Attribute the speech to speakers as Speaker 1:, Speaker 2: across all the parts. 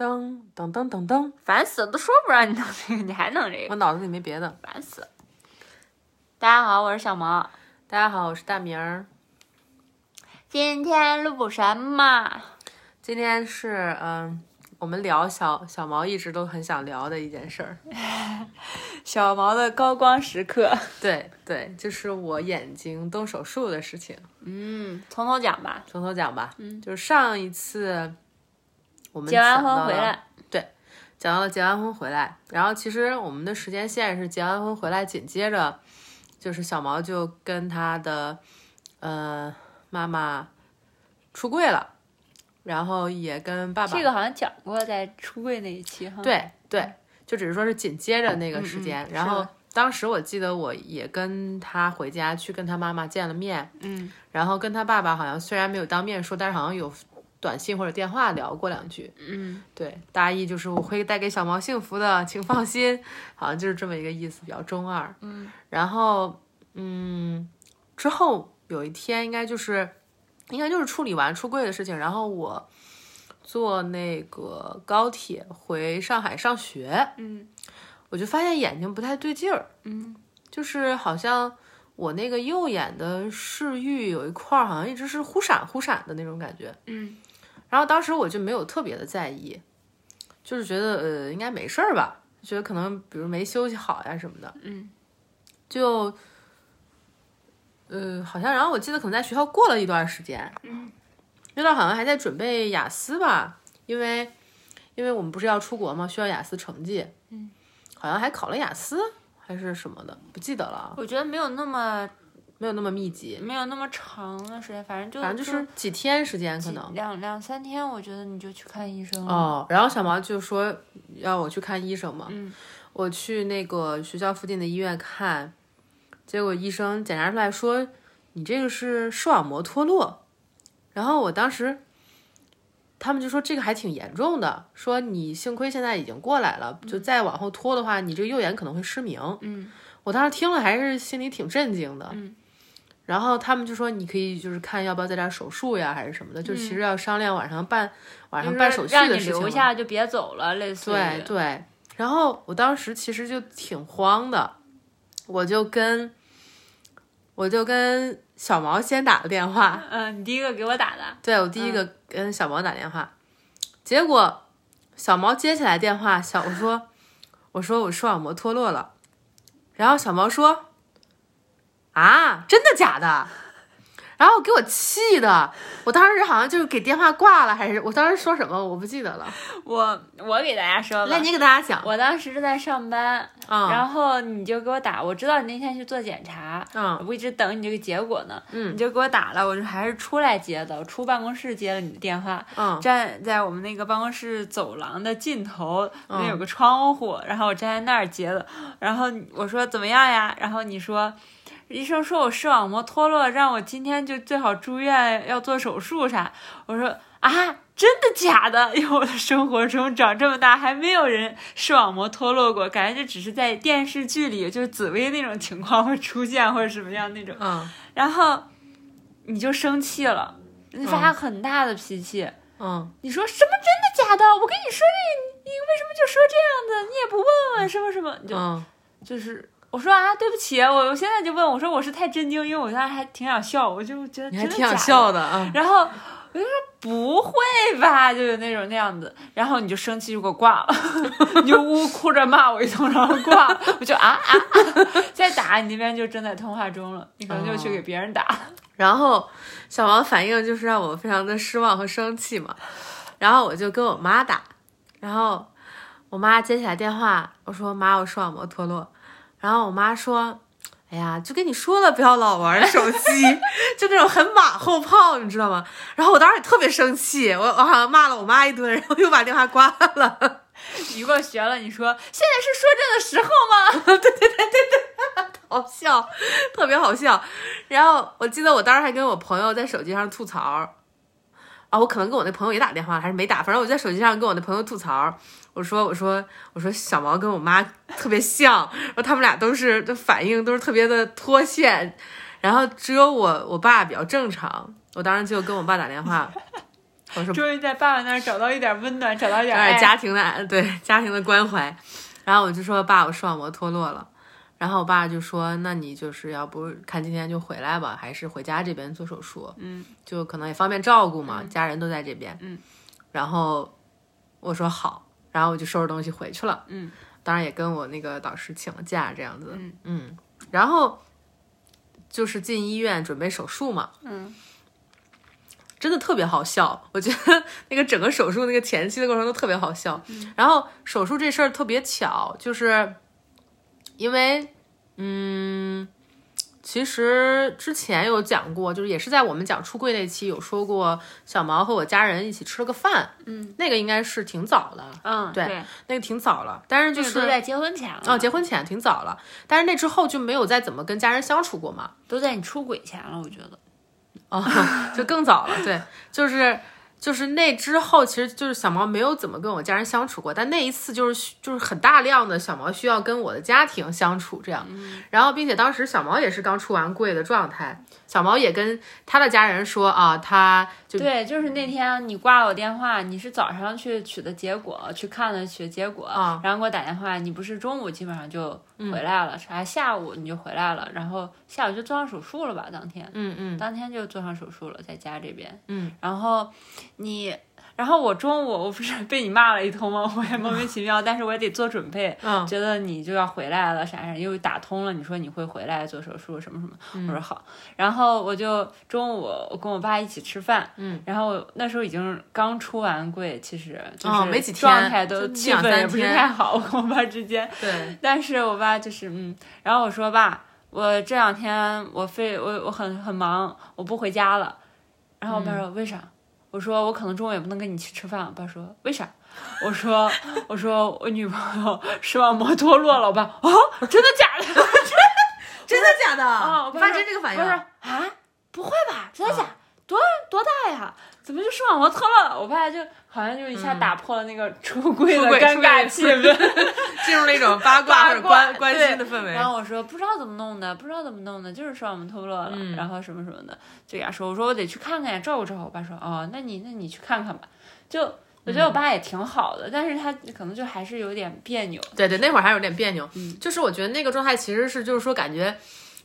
Speaker 1: 噔噔噔噔噔，
Speaker 2: 烦死了，都说不让你弄这个，你还弄这个，
Speaker 1: 我脑子里没别的。
Speaker 2: 烦死了。大家好，我是小毛，
Speaker 1: 大家好，我是大明儿。
Speaker 2: 今天录什么？
Speaker 1: 今天是嗯，我们聊小小毛一直都很想聊的一件事儿。
Speaker 2: 小毛的高光时刻。
Speaker 1: 对对，就是我眼睛动手术的事情。
Speaker 2: 嗯，从头讲吧。
Speaker 1: 从头讲吧。嗯，就是上一次我们
Speaker 2: 结完婚回来，
Speaker 1: 对，讲到了结完婚回来，然后其实我们的时间线是结完婚回来，紧接着就是小毛就跟他的呃妈妈出柜了，然后也跟爸爸
Speaker 2: 这个好像讲过，在出柜那一期哈。，
Speaker 1: 对对，就只是说是紧接着那个时间，然后当时我记得我也跟他回家去跟他妈妈见了面，
Speaker 2: 嗯。
Speaker 1: 然后跟他爸爸好像虽然没有当面说，但是好像有短信或者电话聊过两句。
Speaker 2: 嗯，
Speaker 1: 对，大意就是我会带给小毛幸福的，请放心，好像就是这么一个意思，比较中二。
Speaker 2: 嗯，
Speaker 1: 然后嗯，之后有一天应该就是应该就是处理完出柜的事情，然后我坐那个高铁回上海上学，
Speaker 2: 嗯，
Speaker 1: 我就发现眼睛不太对劲儿，
Speaker 2: 嗯，
Speaker 1: 就是好像。我那个右眼的视域有一块儿好像一直是忽闪忽闪的那种感觉，
Speaker 2: 嗯，
Speaker 1: 然后当时我就没有特别的在意，就是觉得呃应该没事儿吧，觉得可能比如没休息好呀什么的，
Speaker 2: 嗯，
Speaker 1: 就呃好像然后我记得可能在学校过了一段时间，
Speaker 2: 嗯，
Speaker 1: 那段好像还在准备雅思吧，因为因为我们不是要出国嘛，需要雅思成绩，
Speaker 2: 嗯，
Speaker 1: 好像还考了雅思还是什么的，不记得了，
Speaker 2: 我觉得没有那么
Speaker 1: 没有那么密集，
Speaker 2: 没有那么长的时间，反正就
Speaker 1: 反正就是几天时间可能。
Speaker 2: 两两三天，我觉得你就去看医生了。
Speaker 1: 哦，然后小毛就说要我去看医生嘛，
Speaker 2: 嗯，
Speaker 1: 我去那个学校附近的医院看，结果医生检查出来说你这个是视网膜脱落，然后我当时他们就说这个还挺严重的，说你幸亏现在已经过来了，就再往后拖的话，你这个右眼可能会失明。
Speaker 2: 嗯，
Speaker 1: 我当时听了还是心里挺震惊的。
Speaker 2: 嗯。
Speaker 1: 然后他们就说，你可以就是看要不要在这儿手术呀，还是什么的，就其实要商量晚上办晚上办手续
Speaker 2: 让你
Speaker 1: 的事情了。
Speaker 2: 留下就别走了，类似
Speaker 1: 对对，然后我当时其实就挺慌的，我就跟我就跟小毛先打了电话，
Speaker 2: 嗯，你第一个给我打的，
Speaker 1: 对我第一个跟小毛打电话，结果小毛接起来电话，小我说我说我视网膜脱落了，然后小毛说啊，真的假的？然后给我气的，我当时好像就是给电话挂了，还是我当时说什么我不记得了。
Speaker 2: 我我给大家说吧
Speaker 1: 来，，你给大家讲。
Speaker 2: 我当时正在上班，
Speaker 1: 嗯
Speaker 2: 然后你就给我打，我知道你那天去做检查，
Speaker 1: 嗯
Speaker 2: 我一直等你这个结果呢，
Speaker 1: 嗯
Speaker 2: 你就给我打了，我就还是出来接的，我出办公室接了你的电话，
Speaker 1: 嗯
Speaker 2: 站在我们那个办公室走廊的尽头，
Speaker 1: 嗯
Speaker 2: 那有个窗户，然后我站在那儿接的，然后我说怎么样呀？然后你说。医生说我视网膜脱落，让我今天就最好住院，要做手术啥。我说啊，真的假的？因为我的生活中长这么大还没有人视网膜脱落过，感觉就只是在电视剧里，就是紫薇那种情况会出现或者什么样那种。
Speaker 1: 嗯
Speaker 2: 然后你就生气了，你发很大的脾气。
Speaker 1: 嗯
Speaker 2: 你说什么真的假的？我跟你说这，你为什么就说这样的？你也不问问什么什么？你就、
Speaker 1: 嗯
Speaker 2: 就是我说啊，对不起，我我现在就问我说我是太震惊，因为我当时还挺想笑，我就觉得
Speaker 1: 你还挺想笑的啊。
Speaker 2: 然后我就说不会吧，就有那种那样子，然后你就生气就给我挂了，你就呜呜哭着骂我一通，然后挂了，我就啊啊啊，再打你那边就正在通话中了，你可能就去给别人打了。
Speaker 1: 然后小王反应就是让我非常的失望和生气嘛，然后我就跟我妈打，然后我妈接起来电话，我说妈，我视网膜脱落，然后我妈说。哎呀，就跟你说了，不要老玩手机，就那种很马后炮，你知道吗？然后我当时也特别生气，我我好像骂了我妈一顿，然后又把电话挂了。
Speaker 2: 你给我学了，你说现在是说这的时候吗？
Speaker 1: 对对对对对好笑，特别好笑。然后我记得我当时还跟我朋友在手机上吐槽，啊，我可能跟我那朋友也打电话，还是没打，反正我在手机上跟我那朋友吐槽，我说我说我说小毛跟我妈特别像，然后他们俩都是的反应都是特别的脱线，然后只有我我爸比较正常，我当时就跟我爸打电话，我说
Speaker 2: 终于在爸爸那儿找到一点温暖，找到一点
Speaker 1: 家庭的爱对家庭的关怀。然后我就说爸，我视网膜脱落了。然后我爸就说，那你就是要不看今天就回来吧，还是回家这边做手术？
Speaker 2: 嗯，
Speaker 1: 就可能也方便照顾嘛，家人都在这边。
Speaker 2: 嗯，
Speaker 1: 然后我说好，然后我就收拾东西回去了。
Speaker 2: 嗯，
Speaker 1: 当然也跟我那个导师请了假，这样子。
Speaker 2: 嗯
Speaker 1: 然后就是进医院准备手术嘛。
Speaker 2: 嗯，
Speaker 1: 真的特别好笑，我觉得 那个整个手术那个前期的过程都特别好笑。
Speaker 2: 嗯
Speaker 1: 然后手术这事儿特别巧，就是因为嗯，其实之前有讲过，就是也是在我们讲出柜那期有说过，小毛和我家人一起吃了个饭，
Speaker 2: 嗯，
Speaker 1: 那个应该是挺早的，
Speaker 2: 嗯，
Speaker 1: 对
Speaker 2: 对，
Speaker 1: 那个挺早了，但是就是
Speaker 2: 都在结婚前了，
Speaker 1: 哦，结婚前挺早了，但是那之后就没有再怎么跟家人相处过嘛，
Speaker 2: 都在你出轨前了，我觉得。
Speaker 1: 哦，就更早了，对，就是就是那之后，其实就是小毛没有怎么跟我家人相处过，但那一次就是就是很大量的小毛需要跟我的家庭相处这样，然后并且当时小毛也是刚出完柜的状态，小毛也跟他的家人说啊，他就
Speaker 2: 对，就是那天你挂了我电话，你是早上去取的结果，去看了取的结果，
Speaker 1: 啊
Speaker 2: 然后给我打电话，你不是中午基本上就回来了，还、下午你就回来了，然后下午就做上手术了吧？当天，
Speaker 1: 嗯嗯
Speaker 2: 当天就做上手术了，在家这边，
Speaker 1: 嗯，
Speaker 2: 然后你。然后我中午我不是被你骂了一通吗？我也莫名其妙，但是我也得做准备，
Speaker 1: 嗯。
Speaker 2: 觉得你就要回来了，啥啥，又打通了，你说你会回来做手术什么什么，
Speaker 1: 嗯。
Speaker 2: 我说好，然后我就中午我跟我爸一起吃饭，
Speaker 1: 嗯，
Speaker 2: 然后那时候已经刚出完柜，其实就
Speaker 1: 哦
Speaker 2: 是
Speaker 1: 没几天
Speaker 2: 状态都气氛也不是太好，我跟我爸之间，
Speaker 1: 对，
Speaker 2: 但是我爸就是嗯，然后我说爸，我这两天我非我我很很忙，我不回家了，然后我爸说、为啥？我说我可能中午也不能跟你去吃饭。我爸说为啥？我说我说我女朋友视网膜脱落了。我爸哦，真的假的？
Speaker 1: 真的假的？
Speaker 2: 啊，我爸
Speaker 1: 真这个反应
Speaker 2: 我说啊，不会吧？真的假？多多大呀？怎么就视网膜脱落了？我爸就好像就一下打破了那个出柜的尴尬气氛。
Speaker 1: 进入了一种八卦或者关关心的氛围
Speaker 2: 然。后我说不知道怎么弄的，不知道怎么弄的，就是视网膜脱落了，
Speaker 1: 嗯
Speaker 2: 然后什么什么的，就给他说，我说我得去看看呀，照顾照顾。我爸说哦，那你那你去看看吧。就我觉得我爸也挺好的，但是他可能就还是有点别扭。
Speaker 1: 对对，那会儿还有点别扭，
Speaker 2: 嗯
Speaker 1: 就是我觉得那个状态其实是就是说感觉。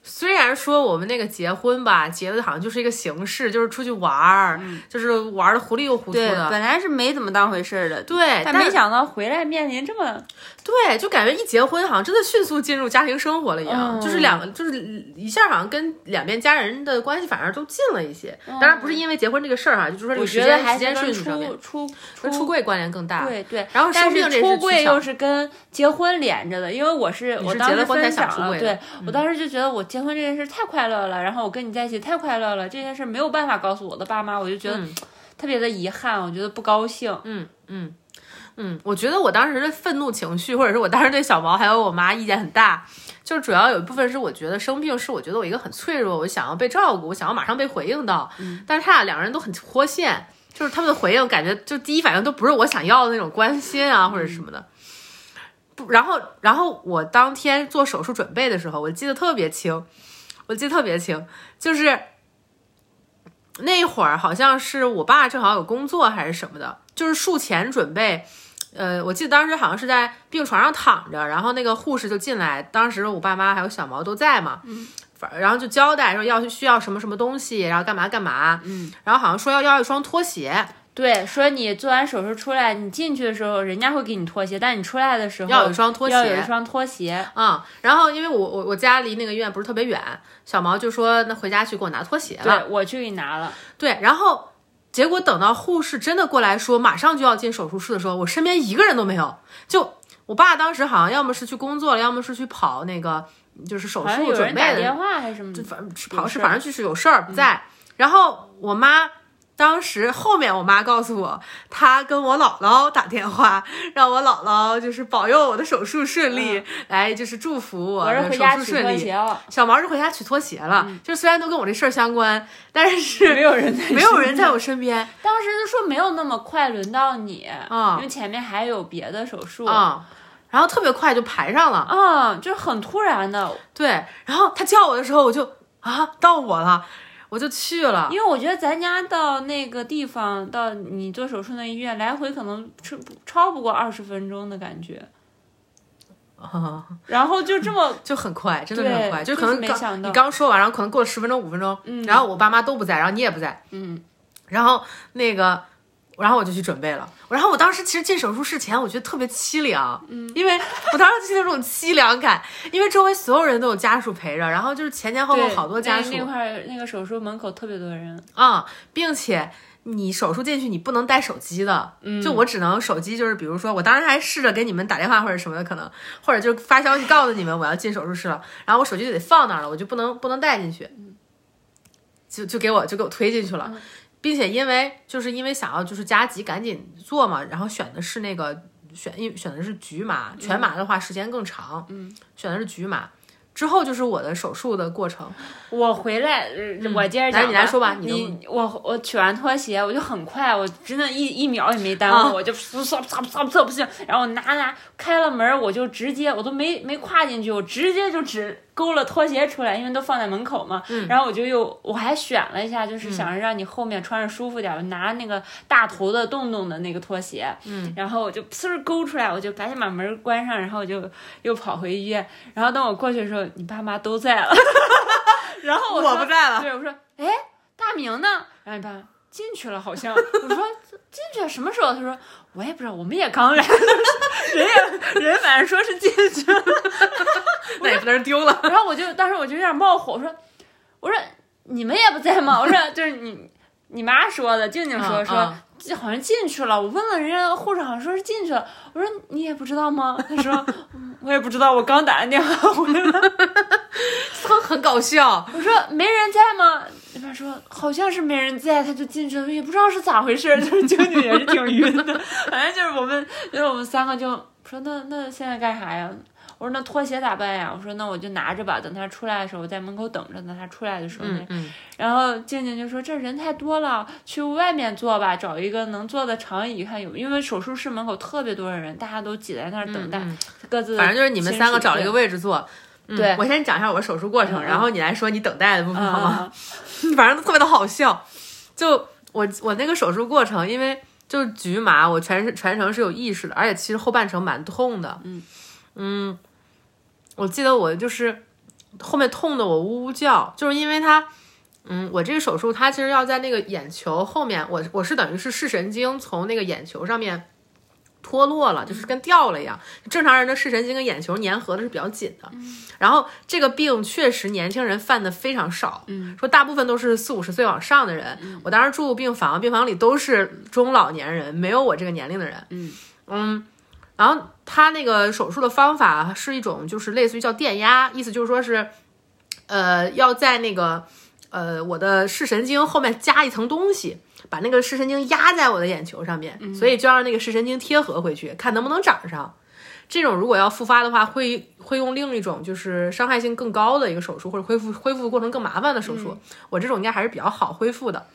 Speaker 1: 虽然说我们那个结婚吧，结的好像就是一个形式，就是出去玩儿，就是玩的糊里又糊涂的，
Speaker 2: 本来是没怎么当回事儿的，
Speaker 1: 对，
Speaker 2: 但
Speaker 1: 但
Speaker 2: 没想到回来面临这么
Speaker 1: 对，就感觉一结婚好像真的迅速进入家庭生活了一样，
Speaker 2: 嗯
Speaker 1: 就是两个就是一下好像跟两边家人的关系反而都近了一些。当然不是因为结婚这个事儿哈，就是说这
Speaker 2: 我觉得还是
Speaker 1: 间时间顺
Speaker 2: 跟
Speaker 1: 序上面
Speaker 2: 出出
Speaker 1: 跟出柜关联更大。
Speaker 2: 对对，
Speaker 1: 然后
Speaker 2: 但是出柜又是跟结婚连着的，因为我是我当时
Speaker 1: 结了婚才
Speaker 2: 分享了，
Speaker 1: 想出柜
Speaker 2: 对我当时就觉得我结婚这件事太快乐了，然后我跟你在一起太快乐了，这件事没有办法告诉我的爸妈，我就觉得特别的遗憾，我觉得不高兴。
Speaker 1: 嗯嗯嗯，我觉得我当时的愤怒情绪，或者是我当时对小毛还有我妈意见很大，就是主要有一部分是我觉得生病是我觉得我一个很脆弱，我想要被照顾，我想要马上被回应到，但是他俩两个人都很脱线，就是他们的回应感觉就第一反应都不是我想要的那种关心啊或者什么的。不，然后，然后我当天做手术准备的时候，我记得特别清，我记得特别清，就是那一会儿好像是我爸正好有工作还是什么的，就是术前准备。呃，我记得当时好像是在病床上躺着，然后那个护士就进来，当时我爸妈还有小毛都在嘛，嗯，然后就交代说要需要什么什么东西，然后干嘛干嘛，嗯，然后好像说要要一双拖鞋，
Speaker 2: 对，说你做完手术出来，你进去的时候人家会给你拖鞋，但你出来的时候
Speaker 1: 要有一双拖鞋，
Speaker 2: 要有一双拖鞋。
Speaker 1: 嗯，然后因为我我我家离那个医院不是特别远，小毛就说那回家去给我拿拖鞋了，
Speaker 2: 对，我去给你拿了。
Speaker 1: 对，然后结果等到护士真的过来说马上就要进手术室的时候，我身边一个人都没有。就我爸当时好像要么是去工作了，要么是去跑那个就是手术准备的，
Speaker 2: 电话还是什么的，
Speaker 1: 反正是跑是反正就是有事儿不在。然后我妈。当时后面我妈告诉我，她跟我姥姥打电话，让我姥姥就是保佑我的手术顺利，来就是祝福我的手
Speaker 2: 回家取
Speaker 1: 术顺利。
Speaker 2: 拖鞋了，
Speaker 1: 小毛是回家取拖鞋了，就是虽然都跟我这事儿相关，但是
Speaker 2: 没有人在，
Speaker 1: 没有人在我身边。
Speaker 2: 当时就说没有那么快轮到你，
Speaker 1: 啊
Speaker 2: 因为前面还有别的手术，
Speaker 1: 啊、然后特别快就排上了，
Speaker 2: 嗯，就是很突然的，
Speaker 1: 对，然后他叫我的时候，我就啊到我了，我就去了。
Speaker 2: 因为我觉得咱家到那个地方，到你做手术那医院，来回可能超超不过二十分钟的感觉。
Speaker 1: 啊，
Speaker 2: 然后就这么
Speaker 1: 就很快，真的是很快，
Speaker 2: 就
Speaker 1: 可能刚
Speaker 2: 是没想到
Speaker 1: 你刚说完，然后可能过了十分钟、五分钟，然后我爸妈都不在，然后你也不在，
Speaker 2: 嗯，
Speaker 1: 然后那个，然后我就去准备了。然后我当时其实进手术室前，我觉得特别凄凉，嗯，因为我当时就有那种凄凉感，因为周围所有人都有家属陪着，然后就是前前后后好多家属。
Speaker 2: 那那块儿那个手术门口特别多人。
Speaker 1: 啊、并且。你手术进去，你不能带手机的，
Speaker 2: 嗯。
Speaker 1: 就我只能手机，就是比如说，我当时还试着给你们打电话或者什么的，可能或者就发消息告诉你们我要进手术室了，然后我手机就得放那儿了，我就不能不能带进去，就就给我就给我推进去了，并且因为就是因为想要就是加急赶紧做嘛，然后选的是那个选因选的是局麻，全麻的话时间更长，嗯，选的是局麻。之后就是我的手术的过程，
Speaker 2: 我回来，呃我接着讲吧。
Speaker 1: 来你来说吧你
Speaker 2: 你我我取完拖鞋，我就很快，我真的一一秒也没耽
Speaker 1: 啊
Speaker 2: 误，我就嗖嗖嗖嗖嗖不行，然后我拿拿开了门，我就直接我都没没跨进去，我直接就只勾了拖鞋出来，因为都放在门口嘛。
Speaker 1: 嗯
Speaker 2: 然后我就又我还选了一下，就是想着让你后面穿着舒服点，我拿那个大头的洞洞的那个拖鞋，嗯，然后我就呲勾出来，我就赶紧把门关上，然后我就又跑回医院。然后等我过去的时候，你爸妈都在了。然后我说
Speaker 1: 我不在了
Speaker 2: 对，我说，哎，大明呢？然后你爸进去了，好像。我说进去了，什么时候？他说我也不知道，我们也刚来。人也人反正说是进去了。
Speaker 1: 那也不能丢了。
Speaker 2: 然后我就当时我就有点冒火，我说我说你们也不在吗？我说就是你你妈说的，静静说、说。
Speaker 1: 嗯嗯
Speaker 2: 这好像进去了，我问了人家护士，好像说是进去了。我说你也不知道吗？他说嗯 我也不知道，我刚打完电话回来。
Speaker 1: 很很搞笑，
Speaker 2: 我说没人在吗？那边说好像是没人在，他就进去了，也不知道是咋回事，就是静静也是挺晕的。反正就是我们，就是我们三个就说那那现在干啥呀？我说那拖鞋咋办呀？我说那我就拿着吧，等他出来的时候我在门口等着，等他出来的时候。
Speaker 1: 嗯嗯，
Speaker 2: 然后静静就说这人太多了，去外面坐吧，找一个能坐的长椅看有，因为手术室门口特别多的人，大家都挤在那儿等待，
Speaker 1: 嗯
Speaker 2: 各自
Speaker 1: 反正就是你们三个找了一个。
Speaker 2: 位
Speaker 1: 置坐。嗯
Speaker 2: 对
Speaker 1: 我先讲一下我手术过程，然后你来说你等待的部分好吗？
Speaker 2: 啊，
Speaker 1: 反正特别的好笑。就我我那个手术过程，因为就是局麻，我全全程是有意识的，而且其实后半程蛮痛的。
Speaker 2: 嗯
Speaker 1: 嗯，我记得我就是后面痛的我呜呜叫，就是因为它。嗯，我这个手术它其实要在那个眼球后面，我我是等于是视神经从那个眼球上面脱落了，就是跟掉了一样。正常人的视神经跟眼球粘合的是比较紧的，然后这个病确实年轻人犯的非常少，
Speaker 2: 嗯，
Speaker 1: 说大部分都是四五十岁往上的人。我当时住病房，病房里都是中老年人，没有我这个年龄的人。
Speaker 2: 嗯
Speaker 1: 嗯，然后他那个手术的方法是一种就是类似于叫电压，意思就是说是，呃，要在那个呃我的视神经后面加一层东西。把那个视神经压在我的眼球上面，所以就让那个视神经贴合回去，看能不能长上。这种如果要复发的话，会会用另一种就是伤害性更高的一个手术，或者恢复恢复过程更麻烦的手术。我这种应该还是比较好恢复的。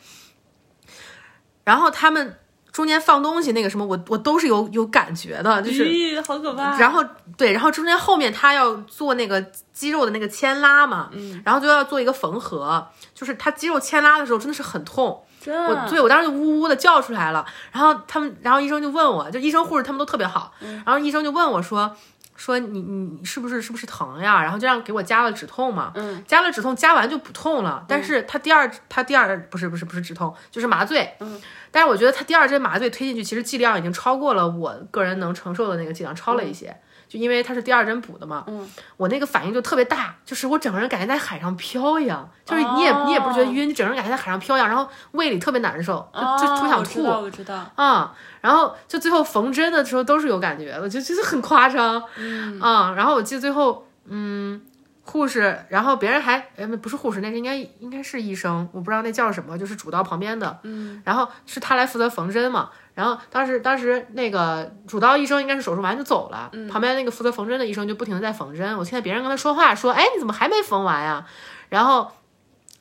Speaker 1: 然后他们中间放东西那个什么，我我都是有有感觉的，就是。
Speaker 2: 咦，好可怕。
Speaker 1: 然后对，然后中间后面他要做那个肌肉的那个牵拉嘛，嗯，然后就要做一个缝合，就是他肌肉牵拉的时候真的是很痛，
Speaker 2: 真
Speaker 1: 我对我当时就呜呜的叫出来了，然后他们，然后医生就问我，就医生护士他们都特别好，然后医生就问我说。说你你你是不是是不是疼呀？然后就让给我加了止痛嘛，
Speaker 2: 嗯，
Speaker 1: 加了止痛，加完就不痛了。但是他第二他第二不是不是不是止痛，就是麻醉，
Speaker 2: 嗯，
Speaker 1: 但是我觉得他第二针麻醉推进去，其实剂量已经超过了我个人能承受的那个剂量，超了一些。就因为它是第二针补的嘛，
Speaker 2: 嗯，
Speaker 1: 我那个反应就特别大，就是我整个人感觉在海上飘一样，就是你也、
Speaker 2: 哦
Speaker 1: 你也不是觉得晕，你整个人感觉在海上飘一样，然后胃里特别难受，就就特想吐。
Speaker 2: 哦我知道，我知道。
Speaker 1: 啊、然后就最后缝针的时候都是有感觉的，就就是很夸张，嗯啊、然后我记得最后，嗯，护士，然后别人还，哎，不是护士，那是应该应该是医生，我不知道那叫什么，就是主刀旁边的，嗯，然后是他来负责缝针嘛，然后当时当时那个主刀医生应该是手术完就走了，旁边那个负责缝针的医生就不停的在缝针，我听见别人跟他说话说，哎，你怎么还没缝完呀？然后。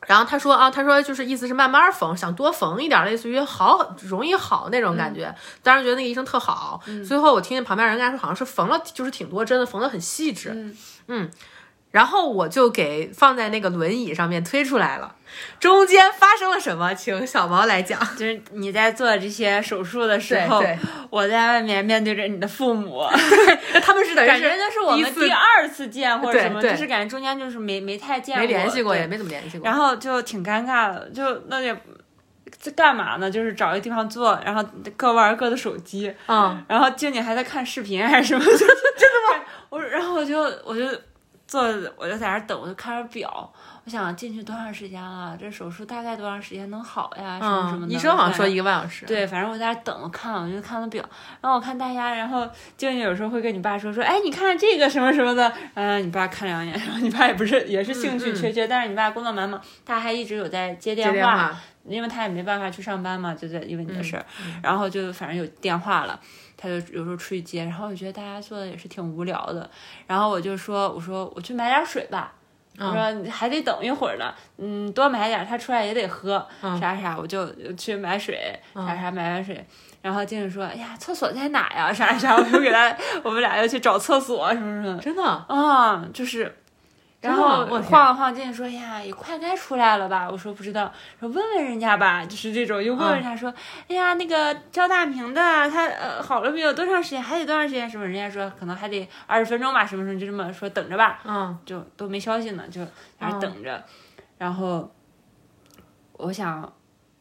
Speaker 1: 然后他说啊，他说就是意思是慢慢缝，想多缝一点，类似于好容易好那种感觉。当时觉得那个医生特好。最后我听见旁边人跟他说，好像是缝了，就是挺多针的，缝的很细致。
Speaker 2: 嗯
Speaker 1: 然后我就给放在那个轮椅上面推出来了。中间发生了什么？请小毛来讲。
Speaker 2: 就是你在做这些手术的时候，我在外面面对着你的父母，
Speaker 1: 他们是等于
Speaker 2: 感觉
Speaker 1: 是
Speaker 2: 那是我们
Speaker 1: 第
Speaker 2: 二次见或者什么，就是感觉中间就是没没太见
Speaker 1: 没联系过，也没怎么联系过。
Speaker 2: 然后就挺尴尬的，就那也在干嘛呢？就是找一个地方坐，然后各玩各的手机，
Speaker 1: 嗯，
Speaker 2: 然后静静还在看视频还是什么，就是真的吗？我然后我就我就坐，我就在那儿等，我就看着表，我想进去多长时间了？这手术大概多长时间能好呀？什么什么
Speaker 1: 嗯，
Speaker 2: 的。
Speaker 1: 医生好像说一个半小时。
Speaker 2: 对，反正我在那儿等，看了，我就看了表，然后我看大家，然后静静有时候会跟你爸说说，哎，你看这个什么什么的，嗯、你爸看两眼，然后你爸也不是也是兴趣
Speaker 1: 嗯嗯
Speaker 2: 缺缺，但是你爸工作忙嘛，他还一直有在接
Speaker 1: 接
Speaker 2: 电
Speaker 1: 电话，
Speaker 2: 因为他也没办法去上班嘛，就在因为你的事儿，
Speaker 1: 嗯
Speaker 2: 然后就反正有电话了，他就有时候出去接，然后我觉得大家做的也是挺无聊的，然后我就说我说我去买点水吧。我
Speaker 1: 嗯
Speaker 2: 说还得等一会儿呢，嗯，多买点儿，他出来也得喝，
Speaker 1: 嗯
Speaker 2: 啥啥，我就去买水，啥啥买完水，然后静静说，哎呀，厕所在哪呀？啥啥，我就给他，我们俩又去找厕所什么什么，
Speaker 1: 真的。
Speaker 2: 啊，就是，然后
Speaker 1: 我
Speaker 2: 晃了晃，静静说：“哎呀，也快该出来了吧？”我说：“不知道。”说问问人家吧，就是这种，又问问人家说：“哎呀，那个叫大明的，他呃好了没有？多长时间？还得多长时间？什么？”人家说可能还得二十分钟吧，什么什么，就这么说，等着吧，
Speaker 1: 嗯
Speaker 2: 就都没消息呢，就在那儿等着。然后我想。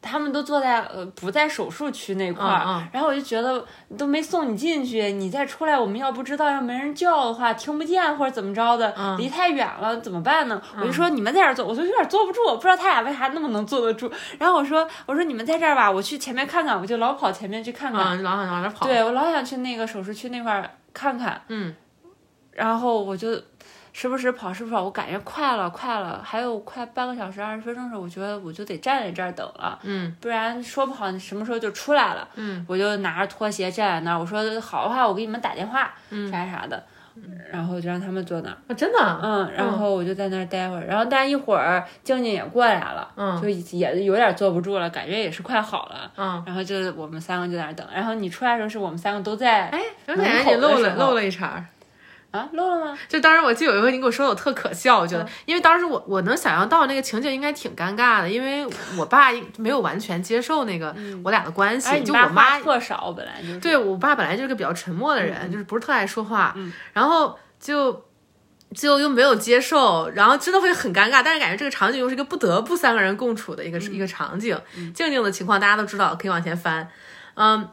Speaker 2: 他们都坐在呃不在手术区那块儿，
Speaker 1: 嗯嗯
Speaker 2: 然后我就觉得都没送你进去，你再出来，我们要不知道要没人叫的话，听不见或者怎么着的，
Speaker 1: 嗯
Speaker 2: 离太远了怎么办呢？我就说你们在这儿坐，我就有点坐不住，我不知道他俩为啥那么能坐得住。然后我说我说你们在这儿吧，我去前面看看，我就老跑前面去看看。
Speaker 1: 嗯，老想往那跑。
Speaker 2: 对我老想去那个手术区那块儿看看，
Speaker 1: 嗯，
Speaker 2: 然后我就时不时跑，时不时跑，我感觉快了，快了，还有快半个小时、二十分钟的时候，我觉得我就得站在这儿等了，
Speaker 1: 嗯，
Speaker 2: 不然说不好你什么时候就出来了，
Speaker 1: 嗯，
Speaker 2: 我就拿着拖鞋站在那儿，我说好的话，我给你们打电话，嗯，啥啥的，然后就让他们坐那儿，
Speaker 1: 啊真的。
Speaker 2: 嗯，然后我就在那儿待会儿，然后但一会儿静静也过来了，
Speaker 1: 嗯
Speaker 2: 就也有点坐不住了，感觉也是快好了，
Speaker 1: 嗯，
Speaker 2: 然后就我们三个就在那儿等，然后你出来的时候是我们三个都在，
Speaker 1: 哎，我
Speaker 2: 门
Speaker 1: 感觉
Speaker 2: 口的时候
Speaker 1: 你漏了漏了一茬儿。
Speaker 2: 啊，漏了吗？
Speaker 1: 就当时我记得有一回你给我说的我特可笑，我觉得，因为当时我我能想象到那个情景应该挺尴尬的，因为我爸没有完全接受那个我俩的关系，就我妈
Speaker 2: 特少，本来就是，
Speaker 1: 对我爸本来就是个比较沉默的人，就是不是特爱说话，然后就。就又没有接受，然后真的会很尴尬，但是感觉这个场景又是一个不得不三个人共处的一个、一个场景。静静的情况大家都知道，可以往前翻，嗯，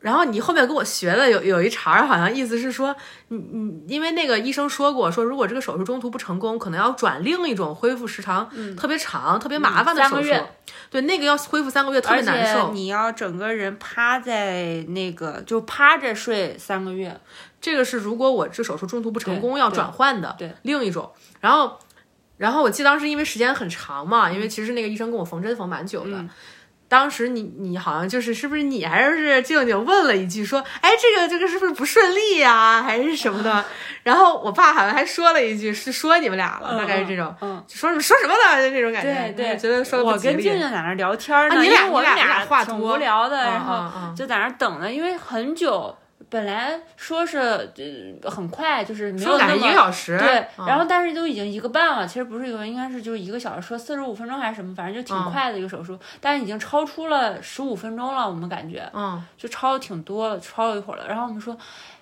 Speaker 1: 然后你后面跟我学的有有一茬儿，好像意思是说，你你因为那个医生说过，说如果这个手术中途不成功，可能要转另一种恢复时长特别长、特别麻烦的手术对，那个要恢复三个月，特别难受。
Speaker 2: 且你要整个人趴在那个，就趴着睡三个月，
Speaker 1: 这个是如果我这手术中途不成功要转换的，
Speaker 2: 对
Speaker 1: 另一种。然后，然后我记得当时因为时间很长嘛，因为其实那个医生跟我缝针缝蛮久的。
Speaker 2: 嗯
Speaker 1: 当时你你好像就是是不是你还是静静问了一句说，哎，这个这个是不是不顺利呀、还是什么的？然后我爸好像还说了一句，是说你们俩了，大概是这种，
Speaker 2: 嗯，
Speaker 1: 说什么说什么的？就这种感觉，
Speaker 2: 对对，
Speaker 1: 觉得说的
Speaker 2: 我。跟静静在那儿聊天呢，
Speaker 1: 啊你俩
Speaker 2: 因为我
Speaker 1: 俩话
Speaker 2: 挺
Speaker 1: 多
Speaker 2: 无聊的，
Speaker 1: 嗯
Speaker 2: 然后就在那等呢，因为很久。本来说是呃很快，就是没有
Speaker 1: 说赶一
Speaker 2: 那么
Speaker 1: 个小时，
Speaker 2: 对，
Speaker 1: 嗯
Speaker 2: 然后但是都已经一个半了，其实不是一个，应该是就是一个小时，说四十五分钟还是什么，反正就挺
Speaker 1: 嗯
Speaker 2: 快的一个手术，但是已经超出了十五分钟了，我们感觉，
Speaker 1: 嗯，
Speaker 2: 就超的挺多了，超了一会儿了。然后我们说，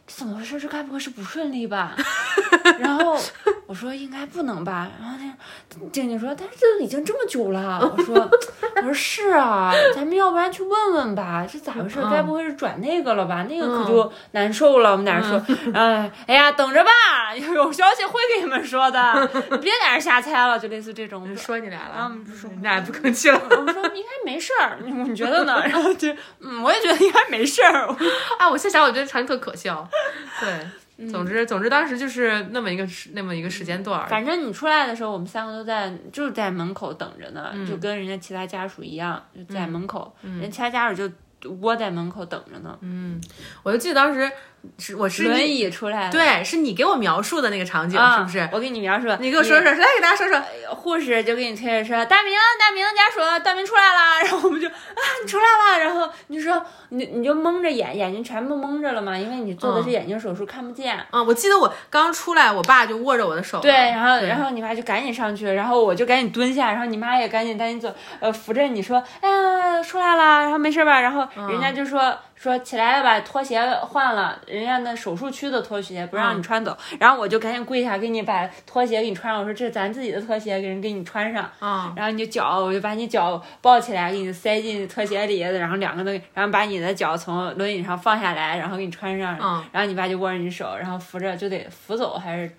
Speaker 2: 这怎么回事？这该不会是不顺利吧？然后我说应该不能吧。然后那静静说，但是这已经这么久了。我说我说是啊，咱们要不然去问问吧，这咋回事？该不会是转那个了吧？那个可就难受了。我们俩说，哎哎呀，等着吧，有消息会给你们说的，别在这瞎猜了，就类似这种。我们说
Speaker 1: 说你俩了，
Speaker 2: 啊，我们就说
Speaker 1: 你俩也不吭气了。
Speaker 2: 我说应该没事儿，你你觉得呢？然后就嗯，我也觉得应该没事儿。
Speaker 1: 啊，我现在想，我觉得场景特可笑。对，总之总之当时就是那么一个时那么一个时间段。
Speaker 2: 反正你出来的时候，我们三个都在就是在门口等着呢，就跟人家其他家属一样，就在门口，人家其他家属就窝在门口等着呢。
Speaker 1: 嗯我就记得当时是我是
Speaker 2: 轮
Speaker 1: 你
Speaker 2: 椅出来了，
Speaker 1: 对，是你给我描述的那个场景，
Speaker 2: 啊，
Speaker 1: 是不是？
Speaker 2: 我给你描述，
Speaker 1: 你给我说说，来给大家说说。
Speaker 2: 护士就给你推着说：“大明，大明家属，大明出来了。”然后我们就啊，你出来了。然后你就说你你就蒙着眼，眼睛全部蒙着了嘛，因为你做的是眼睛手术，看不见。
Speaker 1: 嗯，我记得我刚出来，我爸就握着我的手。
Speaker 2: 对，然后然后你妈就赶紧上去，然后我就赶紧蹲下，然后你妈也赶紧赶紧走，呃，扶着你说：“哎呀，出来了，然后没事吧？”然后人家就说。说起来把拖鞋换了，人家那手术区的拖鞋不让你穿走，然后我就赶紧跪下给你把拖鞋给你穿上。我说这是咱自己的拖鞋，给人给你穿上。
Speaker 1: 嗯，
Speaker 2: 然后你就脚，我就把你脚抱起来，给你塞进拖鞋里，然后两个都，然后把你的脚从轮椅上放下来，然后给你穿上，
Speaker 1: 嗯
Speaker 2: 然后你爸就握着你手，然后扶着就得扶走，还是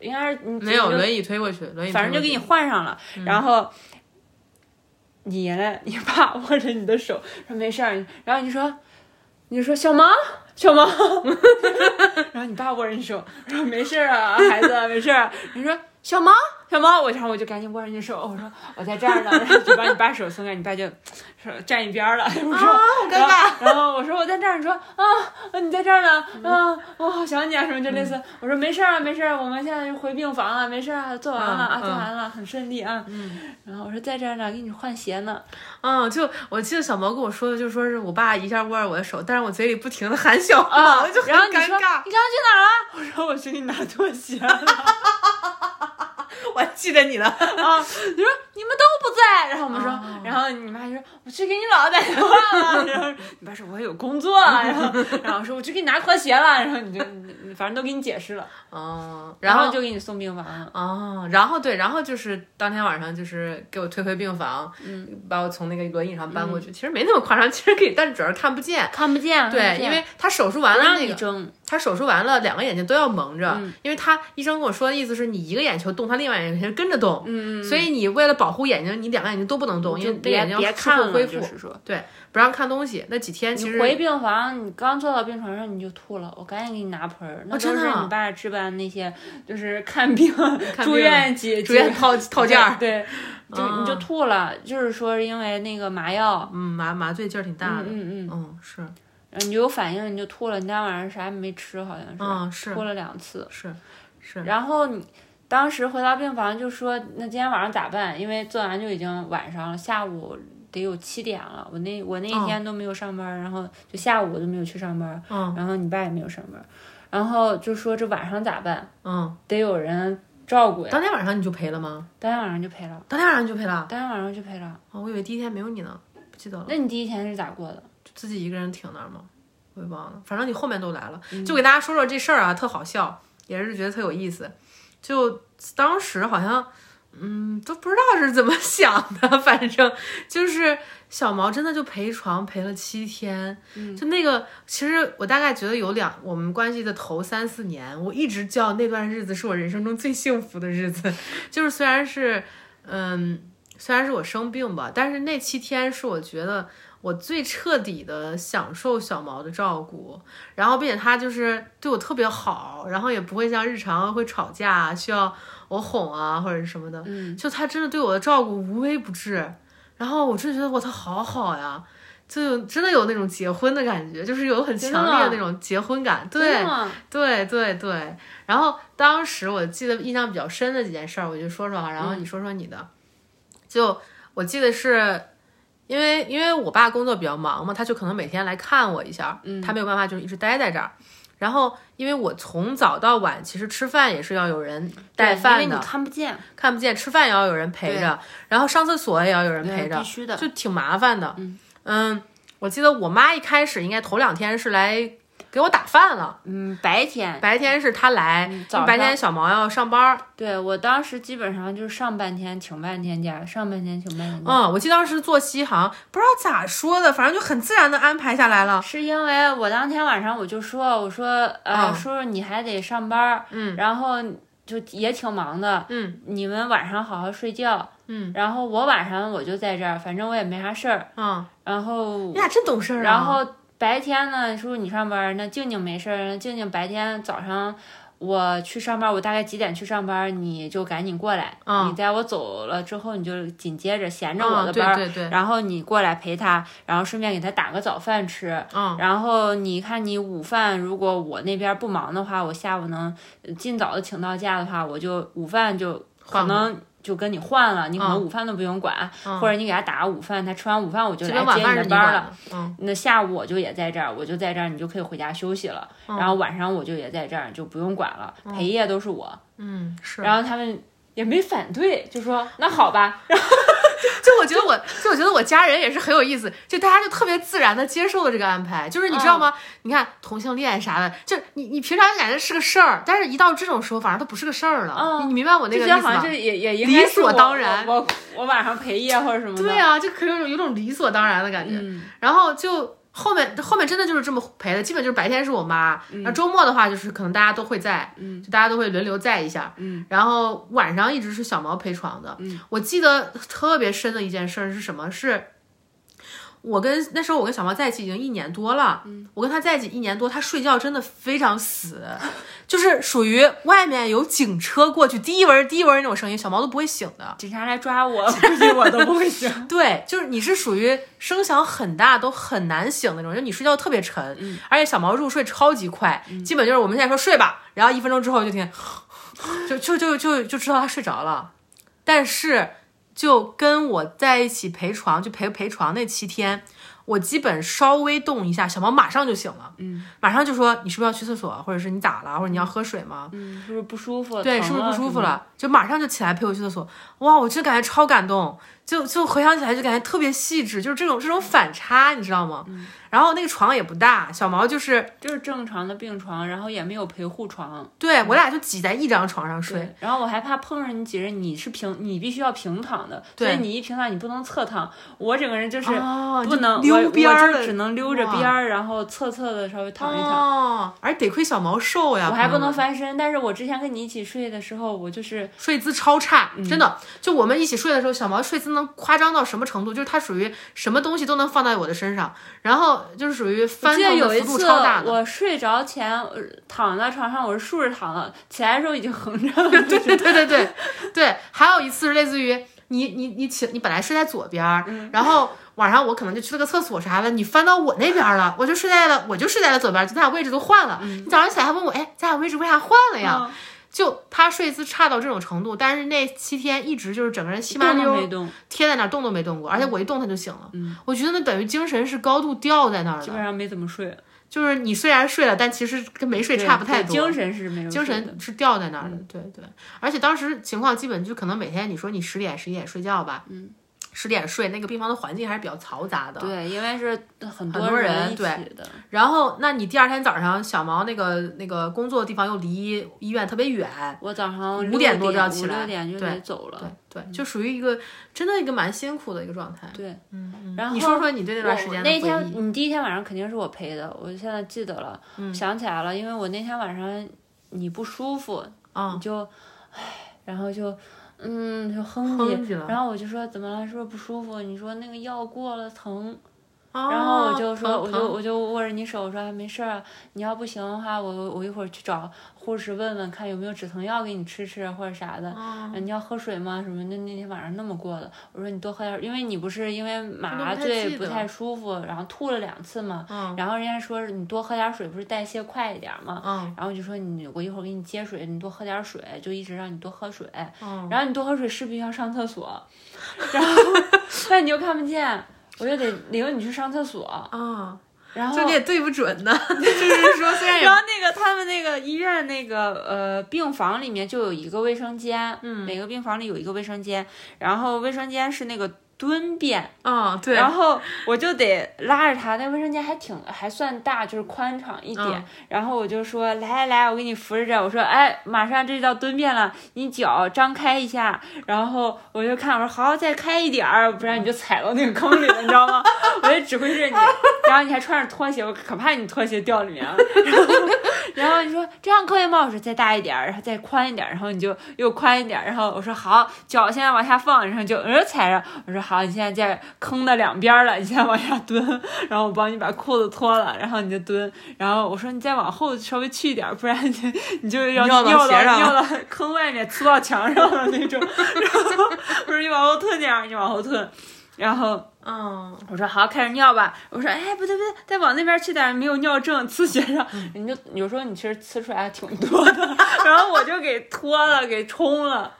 Speaker 2: 应该是你
Speaker 1: 没有轮椅推过去，轮椅
Speaker 2: 反正就给你换上了，然后。你呢？你爸 握着你的手说没事儿，然后你说，你就说小毛，小毛，然后你爸握着你手说没事啊，孩子没事。你说小毛，小毛，我然后我就赶紧握着你手，我说我在这儿呢，然 后就把你把手松开，你爸就说站一边儿了。我说、
Speaker 1: 啊，好尴尬。
Speaker 2: 然后我说我在这儿，你说啊，你在这儿呢，啊，我好想你啊，什么就类似。我说没事儿啊，没事儿，我们现在就回病房了，没事儿啊，做完了啊，
Speaker 1: 嗯
Speaker 2: 做完了，很顺利啊。然后我说在这儿呢，给你换鞋呢。
Speaker 1: 嗯，就我记得小毛跟我说的，就说是我爸一下握着我的手，但是我嘴里不停的喊小毛，
Speaker 2: 啊，
Speaker 1: 就很
Speaker 2: 然后你刚。刚去哪儿了？我说我去给你拿拖鞋了。
Speaker 1: 我还记得你了。
Speaker 2: 啊，你说你们都不在，然后我们说，
Speaker 1: 哦
Speaker 2: 然后你妈就说我去给你姥姥打电话了，然后你爸说我有工作，啊然后然后说我去给你拿拖鞋了，然后你就反正都给你解释了，
Speaker 1: 哦，
Speaker 2: 然
Speaker 1: 然后
Speaker 2: 就给你送病房了。
Speaker 1: 哦，然后对，然后就是当天晚上就是给我推回病房，嗯，把我从那个轮椅上搬过去。其实没那么夸张，其实可以，但主要是看不见。
Speaker 2: 看不见，看
Speaker 1: 对，因为他手术完了他手术完了两个眼睛都要蒙着，因为他医生跟我说的意思是你一个眼球动，他另外眼睛跟着动，
Speaker 2: 嗯，
Speaker 1: 所以你为了保护眼睛，你两个眼睛都不能动，因为那眼睛要术
Speaker 2: 看
Speaker 1: 恢复，
Speaker 2: 就是说。
Speaker 1: 对，不让看东西。那几天其实
Speaker 2: 你回病房，你刚坐到病床上你就吐了，我赶紧给你拿盆儿，那
Speaker 1: 真的啊？
Speaker 2: 你爸置办那些，就是看病、住院几
Speaker 1: 住院套 套件儿，
Speaker 2: 对，就你就吐了，就是说因为那个麻药，
Speaker 1: 嗯，麻麻醉劲儿挺大的，
Speaker 2: 嗯嗯，
Speaker 1: 嗯，是，
Speaker 2: 你就有反应，你就吐了，你那天晚上啥也没吃，好像是，
Speaker 1: 嗯是
Speaker 2: 吐了两次，
Speaker 1: 是是，
Speaker 2: 然后你当时回到病房就说，那今天晚上咋办？因为做完就已经晚上了，下午。得有七点了，我那我那一天都没有上班，然后就下午我都没有去上班，
Speaker 1: 嗯
Speaker 2: 然后你爸也没有上班，然后就说这晚上咋办？
Speaker 1: 嗯，
Speaker 2: 得有人照顾呀。
Speaker 1: 当天晚上你就赔了吗？
Speaker 2: 当天晚上就赔了，
Speaker 1: 当天晚上就赔了？
Speaker 2: 当天晚上就赔了。
Speaker 1: 哦，我以为第一天没有你呢，不记得了，
Speaker 2: 那你第一天是咋过的？
Speaker 1: 就自己一个人挺那儿吗？我也忘了，反正你后面都来了，
Speaker 2: 嗯
Speaker 1: 就给大家说说这事儿啊，特好笑，也是觉得特有意思。就当时好像，嗯，都不知道是怎么想的，反正就是小毛真的就陪床陪了七天，就那个，其实我大概觉得有两，我们关系的头三四年，我一直叫那段日子是我人生中最幸福的日子，就是虽然是，嗯，虽然是我生病吧，但是那七天是我觉得。我最彻底的享受小毛的照顾，然后并且他就是对我特别好，然后也不会像日常会吵架需要我哄啊或者什么的，
Speaker 2: 嗯，
Speaker 1: 就他真的对我的照顾无微不至，然后我真的觉得我他好好呀，就真的有那种结婚的感觉，就是有很强烈的那种结婚感，对对对对。然后当时我记得印象比较深的几件事儿，我就说说啊，然后你说说你的，就我记得是。因为因为我爸工作比较忙嘛，他就可能每天来看我一下，嗯，他没有办法就是一直待在这儿。然后因为我从早到晚其实吃饭也是要有人带饭的，
Speaker 2: 因为你看不见，
Speaker 1: 看不见，吃饭也要有人陪着，然后上厕所也要有人陪着，
Speaker 2: 必须的，
Speaker 1: 就挺麻烦的。嗯嗯，我记得我妈一开始应该头两天是来。给我打饭了，
Speaker 2: 嗯，白天
Speaker 1: 白天是他来，
Speaker 2: 早
Speaker 1: 白天小毛要上班。
Speaker 2: 对我当时基本上就是上半天请半天假，上半天请半天假。
Speaker 1: 嗯，我记得当时作息好像不知道咋说的，反正就很自然的安排下来了。
Speaker 2: 是因为我当天晚上我就说，我说呃，叔叔你还得上班，
Speaker 1: 嗯，
Speaker 2: 然后就也挺忙的，
Speaker 1: 嗯，
Speaker 2: 你们晚上好好睡觉，
Speaker 1: 嗯，
Speaker 2: 然后我晚上我就在这儿，反正我也没啥事儿，
Speaker 1: 嗯，
Speaker 2: 然后
Speaker 1: 你俩真懂事儿啊。
Speaker 2: 然后。白天呢，叔叔你上班，那静静没事儿，静静白天早上我去上班，我大概几点去上班，你就赶紧过来。
Speaker 1: 嗯
Speaker 2: 你在我走了之后，你就紧接着闲着
Speaker 1: 嗯
Speaker 2: 我的班儿，
Speaker 1: 对对对
Speaker 2: 然后你过来陪他，然后顺便给他打个早饭吃。
Speaker 1: 嗯
Speaker 2: 然后你看你午饭，如果我那边不忙的话，我下午能呃尽早的请到假的话，我就午饭就可能就跟你换了，你可能
Speaker 1: 嗯
Speaker 2: 午饭都不用管，
Speaker 1: 嗯
Speaker 2: 或者你给他打个午饭，他吃完午饭我就来接
Speaker 1: 你
Speaker 2: 你的班儿了。
Speaker 1: 嗯
Speaker 2: 那下午我就也在这儿，我就在这儿，你就可以回家休息了。然后晚上我就也在这儿，就不用管了，陪夜都是我。
Speaker 1: 嗯是。
Speaker 2: 然后他们也没反对，就说 那好吧。
Speaker 1: 就我觉得我，就我觉得我家人也是很有意思，就大家就特别自然的接受了这个安排，就是你知道吗？你看同性恋啥的，就你你平常感觉是个事儿，但是一到这种时候，反而它不是个事儿了。
Speaker 2: 嗯
Speaker 1: 你你明白我那个意思吗
Speaker 2: 好像？这也也应
Speaker 1: 理所当然
Speaker 2: 我我我晚上陪夜或者什么的。
Speaker 1: 对啊，就可有种有种理所当然的感觉。
Speaker 2: 嗯
Speaker 1: 然后就后面后面真的就是这么陪的，基本就是白天是我妈，
Speaker 2: 嗯
Speaker 1: 周末的话就是可能大家都会在，就大家都会轮流在一下，
Speaker 2: 嗯，
Speaker 1: 然后晚上一直是小毛陪床的，
Speaker 2: 嗯，
Speaker 1: 我记得特别深的一件事儿是什么？是。我跟那时候我跟小毛在一起已经一年多了，嗯，我跟他在一起一年多，他睡觉真的非常死，就是属于外面有警车过去，滴一闻滴一闻那种声音，小毛都不会醒的。
Speaker 2: 警察来抓我，估计我都不会醒。
Speaker 1: 对，就是你是属于声响很大都很难醒那种，就你睡觉特别沉，而且小毛入睡超级快，基本就是我们现在说睡吧，然后一分钟之后就听，就就就就就知道他睡着了。但是就跟我在一起陪床，就陪陪床那七天，我基本稍微动一下，小猫马上就醒了，
Speaker 2: 嗯，
Speaker 1: 马上就说你是不是要去厕所，或者是你咋了，或者你要喝水吗？
Speaker 2: 嗯，是不是不舒服？
Speaker 1: 对，是不是不舒服？了？就马上就起来陪我去厕所。哇，我真感觉超感动，就就回想起来就感觉特别细致，就是这种这种反差，你知道吗？
Speaker 2: 嗯
Speaker 1: 然后那个床也不大，小毛就是
Speaker 2: 就是正常的病床，然后也没有陪护床。
Speaker 1: 对我俩就挤在一张床上睡。
Speaker 2: 然后我还怕碰上你几人，你是平，你必须要平躺的，所以
Speaker 1: 对
Speaker 2: 你一平躺你不能侧躺。我整个人就是
Speaker 1: 哦
Speaker 2: 不能，
Speaker 1: 溜边儿的
Speaker 2: 只能溜着边儿，然后侧侧的稍微躺一躺。
Speaker 1: 哦，而得亏小毛瘦呀，
Speaker 2: 我还不能翻身，但是我之前跟你一起睡的时候，我就是
Speaker 1: 睡姿超差，
Speaker 2: 嗯
Speaker 1: 真的。就我们一起睡的时候，小毛睡姿能夸张到什么程度？就是它属于什么东西都能放在我的身上，然后就是属于翻腾的幅度超大的。
Speaker 2: 我睡着前呃躺在床上，我是竖着躺的，起来的时候已经横着了。
Speaker 1: 对对对对对对，还有一次是类似于你你你起你本来睡在左边，
Speaker 2: 嗯
Speaker 1: 然后晚上我可能就去了个厕所啥的，你翻到我那边了，我就睡在了我就睡在了左边，就咱俩位置都换了。你早上起来还问我，哎，咱俩位置为啥换了呀？
Speaker 2: 嗯
Speaker 1: 就他睡姿差到这种程度，但是那七天一直就是整个人稀麻
Speaker 2: 动都没
Speaker 1: 溜
Speaker 2: 动，
Speaker 1: 贴在那儿动都没动过，而且我一动他就醒了。
Speaker 2: 嗯。
Speaker 1: 我觉得那等于精神是高度吊在那儿的，
Speaker 2: 基本上没怎么睡，
Speaker 1: 就是你虽然睡了，但其实跟没睡差不太多。
Speaker 2: 精神是没有
Speaker 1: 精神是吊在那儿的，
Speaker 2: 嗯。
Speaker 1: 对对。而且当时情况基本就可能每天你说你十点十一点睡觉吧，
Speaker 2: 嗯，
Speaker 1: 十点睡，那个病房的环境还是比较嘈杂的。
Speaker 2: 对，因为是很
Speaker 1: 很多
Speaker 2: 人
Speaker 1: 人对然后，那你第二天早上小毛那个那个工作的地方又离医院特别远，
Speaker 2: 我早上
Speaker 1: 五点多就要起来
Speaker 2: 六点就得走了。
Speaker 1: 对对，就属于一个真的一个蛮辛苦的一个状态。
Speaker 2: 对，
Speaker 1: 嗯嗯。
Speaker 2: 然后
Speaker 1: 你说说你对那段时间
Speaker 2: 那天？你第一天晚上肯定是我陪的，我现在记得了，
Speaker 1: 嗯
Speaker 2: 想起来了，因为我那天晚上你不舒服，
Speaker 1: 嗯
Speaker 2: 你就，唉，然后就，嗯，就哼唧，
Speaker 1: 哼唧了
Speaker 2: 然后我就说怎么了，是不是不舒服？你说那个药过了疼，
Speaker 1: 然
Speaker 2: 然后我就说，我就我就握着你手我说没事儿啊，你要不行的话，我我一会儿去找护士问问看有没有止疼药给你吃吃或者啥的。
Speaker 1: 啊
Speaker 2: 你要喝水吗？什么那？那天晚上那么过的，我说你多喝点，因为你不是因为麻醉不太舒服，然后吐了两次嘛，
Speaker 1: 嗯
Speaker 2: 然后人家说你多喝点水，不是代谢快一点嘛，
Speaker 1: 嗯
Speaker 2: 然后我就说你我一会儿给你接水，你多喝点水，就一直让你多喝水，
Speaker 1: 嗯
Speaker 2: 然后你多喝水势必要上厕所，然后但你又看不见，我就得领你去上厕所，
Speaker 1: 啊，
Speaker 2: 然后
Speaker 1: 就你也对不准呢，就是说虽然也
Speaker 2: 然后那个他们那个医院那个呃病房里面就有一个卫生间，
Speaker 1: 嗯。
Speaker 2: 每个病房里有一个卫生间，然后卫生间是那个蹲便，
Speaker 1: 啊对，
Speaker 2: 然后我就得拉着他，那卫生间还挺还算大，就是宽敞一点。
Speaker 1: 嗯
Speaker 2: 然后我就说来来来，我给你扶着这儿，我说哎，马上这就到蹲便了，你脚张开一下。然后我就看我说好，再开一点儿，不然你就踩到那个坑里了，你知道吗？我就指挥着你，然后你还穿着拖鞋，我可怕你拖鞋掉里面了。然 后然后你说这样可以吗？我说再大一点儿，然后再宽一点儿，然后你就又宽一点儿，然后我说好，脚现在往下放，然后就呃踩着，我说好，你现在在坑的两边了，你现在往下蹲，然后我帮你把裤子脱了，然后你就蹲，然后我说你再往后稍微去一点，不然你你就要
Speaker 1: 尿到
Speaker 2: 尿到坑外面，呲到墙上了那种，然后我说你往后退点，你往后退，然后。
Speaker 1: 嗯，
Speaker 2: 我说好，开始尿吧。我说哎，不对不对，再往那边去点，没有尿正，呲鞋上。你就有时候你其实呲出来还挺多的，然后我就给脱了，给冲了。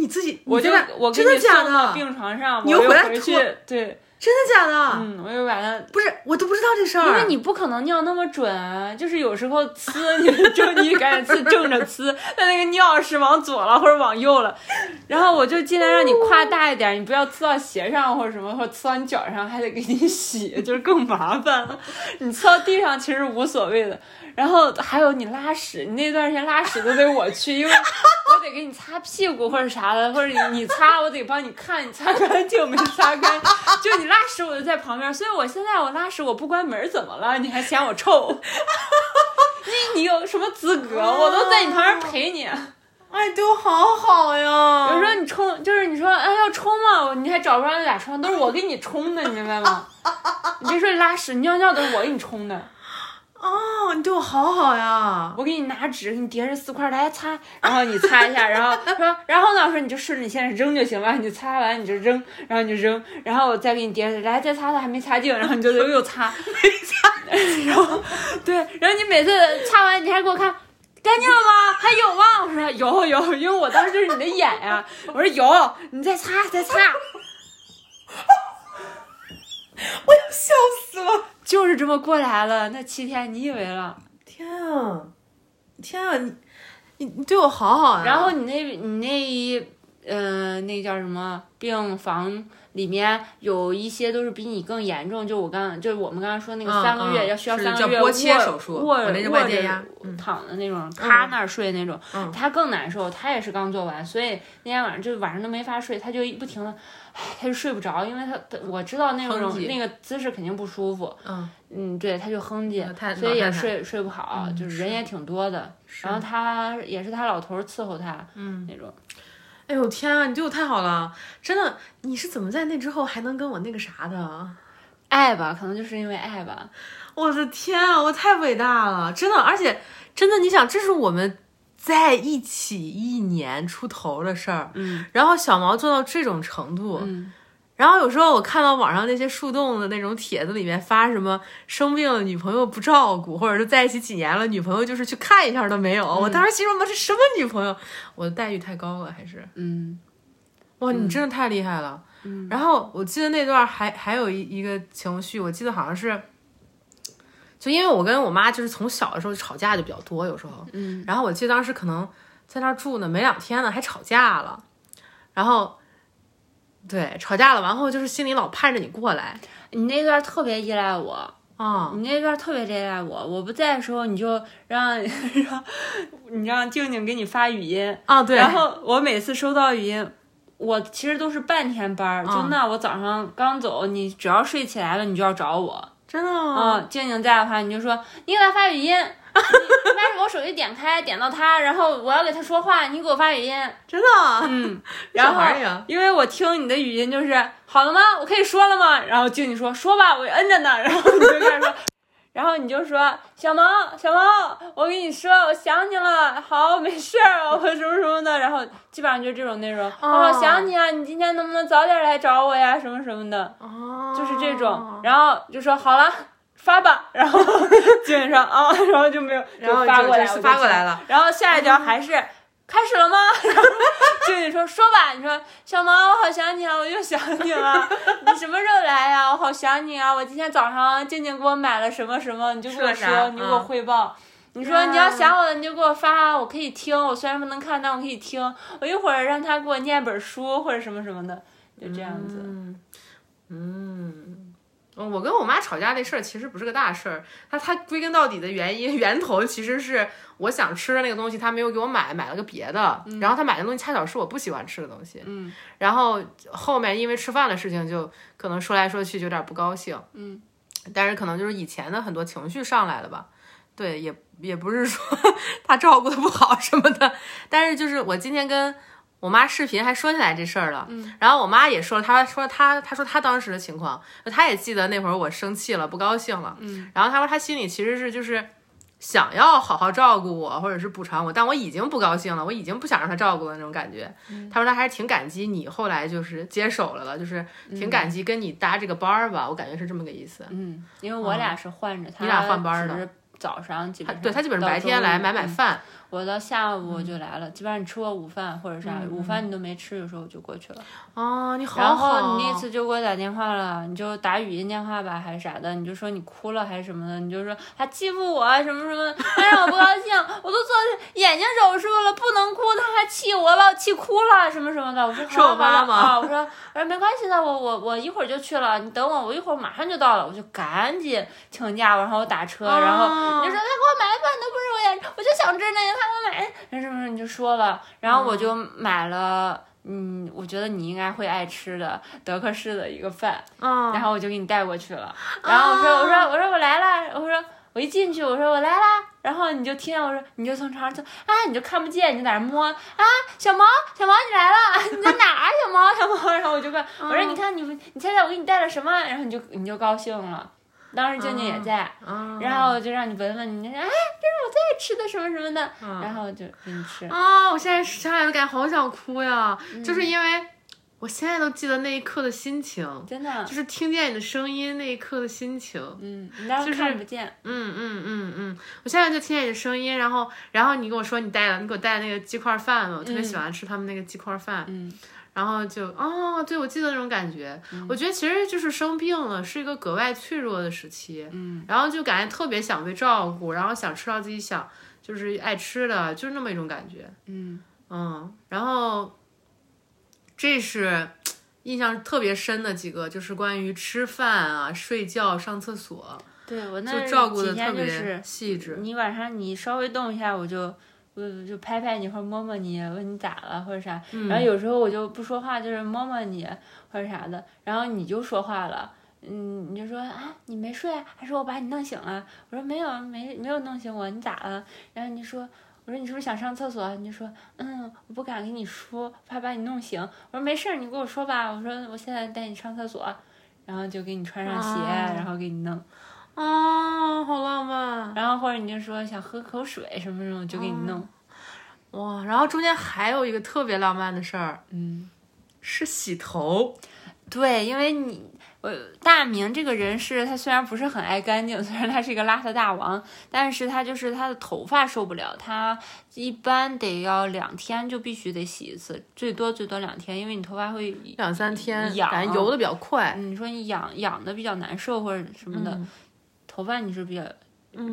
Speaker 1: 你自己，
Speaker 2: 我就我
Speaker 1: 真的假的？
Speaker 2: 病床上，
Speaker 1: 你
Speaker 2: 我又
Speaker 1: 又回
Speaker 2: 去，对，
Speaker 1: 真的假的？
Speaker 2: 嗯，我又把它。
Speaker 1: 不是，我都不知道这事儿。
Speaker 2: 因为你不可能尿那么准啊，就是有时候呲，你 就你赶紧呲正着呲，但那个尿是往左了或者往右了，然后我就尽量让你胯大一点，你不要呲到鞋上或者什么，或者呲到你脚上还得给你洗，就是更麻烦了。你呲到地上其实无所谓的，然后还有你拉屎，你那段时间拉屎都得我去，因为我得给你擦屁股或者啥的，或者你你擦，我得帮你看你擦干净没擦干，就你拉屎我就在旁边，所以我现在我拉屎我不关门怎么了？你还嫌我臭？你你有什么资格？我都在你旁边陪你。
Speaker 1: 哎，对我好好呀。
Speaker 2: 有时候你冲，就是你说哎要冲吗？你还找不着那俩冲，都是我给你冲的，你明白吗？你别说你拉屎、你尿尿都是我给你冲的，
Speaker 1: 哦，你对我好好呀。
Speaker 2: 我给你拿纸给你叠着四块来擦，然后你擦一下，然后 说然后呢我说你就顺着你现在扔就行了，你擦完你就扔，然后你就扔，然后我再给你叠着来再擦擦还没擦净，然后你就又又擦，没擦，然后对，然后你每次擦完你还给我看。干净了吗？还有吗？我说有有，因为我当时就是你的眼呀、我说有，你再擦再擦，
Speaker 1: 我要笑死了！
Speaker 2: 就是这么过来了。那七天你以为了？
Speaker 1: 天啊，天啊，你你你对我好好呀。
Speaker 2: 然后你那，你那一，呃，那叫什么病房里面有一些都是比你更严重，就我刚就是我们刚刚说那个
Speaker 1: 嗯
Speaker 2: 三个月、
Speaker 1: 嗯
Speaker 2: 要需要三个月
Speaker 1: 叫波切
Speaker 2: 卧
Speaker 1: 手术
Speaker 2: 卧着躺的那种，趴那儿睡那种，
Speaker 1: 嗯
Speaker 2: 他更难受，他也是刚做完，所以那天晚上就晚上都没法睡，他就不停的，唉他就睡不着，因为他他我知道那种那个姿势肯定不舒服，
Speaker 1: 嗯，
Speaker 2: 嗯，对，他就哼唧所以也睡睡不好，
Speaker 1: 嗯
Speaker 2: 就是人也挺多的。然后他也是他老头儿伺候他，嗯，那种。
Speaker 1: 哎呦天啊，你对我太好了，真的。你是怎么在那之后还能跟我那个啥的？
Speaker 2: 爱吧，可能就是因为爱吧。
Speaker 1: 我的天啊，我太伟大了，真的，而且真的，你想，这是我们在一起一年出头的事儿，
Speaker 2: 嗯。
Speaker 1: 然后小毛做到这种程度，
Speaker 2: 嗯，
Speaker 1: 然后有时候我看到网上那些树洞的那种帖子里面发什么生病了女朋友不照顾，或者是在一起几年了女朋友就是去看一下都没有，我当时心说妈这什么女朋友？我的待遇太高了还是？
Speaker 2: 嗯。
Speaker 1: 哇，你真的太厉害了。嗯，然后我记得那段还还有一一个情绪，我记得好像是，就因为我跟我妈就是从小的时候吵架就比较多，有时候，
Speaker 2: 嗯，
Speaker 1: 然后我记得当时可能在那儿住呢，没两天呢还吵架了，然后，对，吵架了，完后就是心里老盼着你过来，
Speaker 2: 你那段特别依赖我，
Speaker 1: 啊、
Speaker 2: 你那段特别依赖我。我不在的时候，你就让 让你让静静给你发语音，
Speaker 1: 啊，对，
Speaker 2: 然后我每次收到语音。我其实都是半天班儿，就
Speaker 1: 嗯
Speaker 2: 那我早上刚走，你只要睡起来了，你就要找我。
Speaker 1: 真的吗？
Speaker 2: 嗯，静静在的话，你就说你给他发语音，你 你把我手机点开，点到他，然后我要给他说话，你给我发语音。
Speaker 1: 真的，
Speaker 2: 嗯，然后因为我听你的语音就是好了吗？我可以说了吗？然后静静说说吧，我摁着呢。然后你就开始说，然后你就说小萌小萌，我跟你说，我想你了，好，没事儿，我什么什么的。然后基本上就这种内容，
Speaker 1: 哦
Speaker 2: 我想你啊，你今天能不能早点来找我呀？什么什么的，
Speaker 1: 哦，
Speaker 2: 就是这种。然后就说好了。发吧，然后 基本上啊，然后就没有，
Speaker 1: 然后
Speaker 2: 就发过来，
Speaker 1: 就
Speaker 2: 我就
Speaker 1: 发过来了。
Speaker 2: 然后下一条还是、开始了吗？然后静静说说吧，你说小毛，我好想你啊，我又想你了，你什么时候来呀、我好想你啊，我今天早上静静给我买了什么什么，你就跟我说，你给我
Speaker 1: 嗯
Speaker 2: 汇报。你说你要想我了，你就给我发，我可以听。我虽然不能看，但我可以听。我一会儿让他给我念本书或者什么什么的，就这样子。
Speaker 1: 嗯，我跟我妈吵架那事儿其实不是个大事儿，它它归根到底的原因 源头其实是我想吃的那个东西，她没有给我买，买了个别的，然后她买的东西恰巧是我不喜欢吃的东西，
Speaker 2: 嗯，
Speaker 1: 然后后面因为吃饭的事情就可能说来说去就有点不高兴，
Speaker 2: 嗯，
Speaker 1: 但是可能就是以前的很多情绪上来了吧，对，也也不是说 她照顾的不好什么的，但是就是我今天跟我妈视频还说起来这事儿了，嗯，然后我妈也说，她说她她说她当时的情况，她也记得那会儿我生气了，不高兴了，嗯，然后她说她心里其实是就是想要好好照顾我，或者是补偿我，但我已经不高兴了，我已经不想让她照顾了那种感觉。她说她还是挺感激你后来就是接手了的，就是挺感激跟你搭这个班儿吧，我感觉是这么个意思。
Speaker 2: 嗯，因为我俩是换着，他
Speaker 1: 你俩换班儿的
Speaker 2: 早上基本
Speaker 1: 对她基本上白天来买买
Speaker 2: 嗯
Speaker 1: 饭，
Speaker 2: 我到下午我就来了，基本上你吃过午饭或者啥，午饭你都没吃，的时候我就过去了。
Speaker 1: 哦，你好
Speaker 2: 然
Speaker 1: 好，
Speaker 2: 后你那次就给我打电话了，你就打语音电话吧，还是啥的，你就说你哭了还是什么的，你就说他欺负我啊什么什么，他让我不高兴，我都做眼睛手术了，不能哭，他还气我，把我气哭了什么什么的。我说
Speaker 1: 是我妈妈
Speaker 2: 啊，我说我说没关系的，我我我一会儿就去了，你等我，我一会儿马上就到了，我就赶紧请假，然后我打车，然后
Speaker 1: 哦
Speaker 2: 你就说他给我买饭都不是我眼，我就想吃那个，他给我买，然后什么什么你就说了，然后我就买了。嗯，我觉得你应该会爱吃的德克士的一个饭，
Speaker 1: 嗯，
Speaker 2: 然后我就给你带过去了。然后我说，我说，我说我来了，我说我一进去，我说我来啦。然后你就听见我说，你就从床上就啊，你就看不见，你就在那摸啊，小毛，小毛你来了，你在哪儿啊，小毛，小毛。然后我就问，我说你看你你猜猜我给你带了什么？然后你就你就高兴了。当时静静也在，
Speaker 1: 嗯
Speaker 2: 然后我就让你闻闻，你就说哎，这是我最爱吃的什么什么的，然后就给你吃。
Speaker 1: 啊、我现在想起来都感觉好想哭呀，
Speaker 2: 嗯。
Speaker 1: 就是因为我现在都记得那一刻的心情，
Speaker 2: 真的
Speaker 1: 就，是听见你的声音那一刻的心情。
Speaker 2: 嗯，你当时
Speaker 1: 就是
Speaker 2: 看不见，
Speaker 1: 嗯嗯嗯嗯，我现在就听见你的声音，然后然后你跟我说你带了，你给我带了那个鸡块饭嘛，我特别喜欢吃他们那个鸡块饭，
Speaker 2: 嗯
Speaker 1: 然后就哦，对我记得那种感觉，我觉得其实就是生病了是一个格外脆弱的时期，
Speaker 2: 嗯
Speaker 1: 然后就感觉特别想被照顾，然后想吃到自己想就是爱吃的，就是那么一种感觉。
Speaker 2: 嗯
Speaker 1: 嗯，然后这是印象特别深的几个，就是关于吃饭啊、睡觉、上厕所，
Speaker 2: 对我那
Speaker 1: 就照顾的
Speaker 2: 几
Speaker 1: 特别细致。
Speaker 2: 你晚上你稍微动一下，我就我就拍拍你或者摸摸你，问你咋了或者啥。
Speaker 1: 嗯
Speaker 2: 然后有时候我就不说话，就是摸摸你或者啥的，然后你就说话了。嗯，你就说啊，你没睡啊，还说我把你弄醒了？我说没有，没没有弄醒我，你咋了？然后你说，我说你是不是想上厕所？你就说，嗯，我不敢跟你说，怕把你弄醒。我说没事儿，你跟我说吧。我说我现在带你上厕所，然后就给你穿上鞋，
Speaker 1: 哦
Speaker 2: 然后给你弄。
Speaker 1: 哦，好浪漫
Speaker 2: 然后或者你就说想喝口水什么什么，就给你弄。
Speaker 1: 哇！然后中间还有一个特别浪漫的事儿，
Speaker 2: 嗯，
Speaker 1: 是洗头。
Speaker 2: 对，因为你我大明这个人是他虽然不是很爱干净，虽然他是一个邋遢大王，但是他就是他的头发受不了，他一般得要两天就必须得洗一次，最多最多两天，因为你头发会
Speaker 1: 两三天，
Speaker 2: 痒
Speaker 1: 油的比较快。
Speaker 2: 你说你痒痒的比较难受或者什么的，
Speaker 1: 嗯
Speaker 2: 头发你是比较。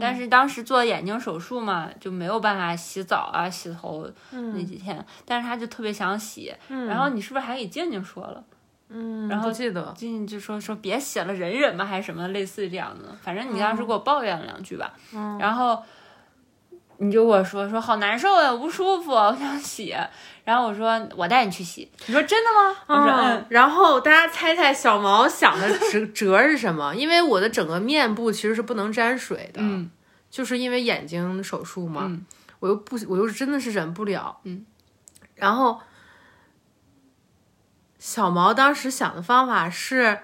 Speaker 2: 但是当时做眼睛手术嘛，就没有办法洗澡啊、洗头那几天。但是他就特别想洗，然后你是不是还给静静说了？
Speaker 1: 嗯，
Speaker 2: 然后
Speaker 1: 记得。
Speaker 2: 静静就说说别洗了，忍忍吧，还是什么类似这样的。反正你当时给我抱怨了两句吧，然后你就跟我说说好难受呀，我不舒服，我想洗。然后我说我带你去洗。你说真的吗？我说嗯，
Speaker 1: 然后大家猜猜小毛想的折折是什么？因为我的整个面部其实是不能沾水的，
Speaker 2: 嗯
Speaker 1: 就是因为眼睛手术嘛，
Speaker 2: 嗯
Speaker 1: 我又不，我又真的是忍不了，
Speaker 2: 嗯，
Speaker 1: 然后小毛当时想的方法是，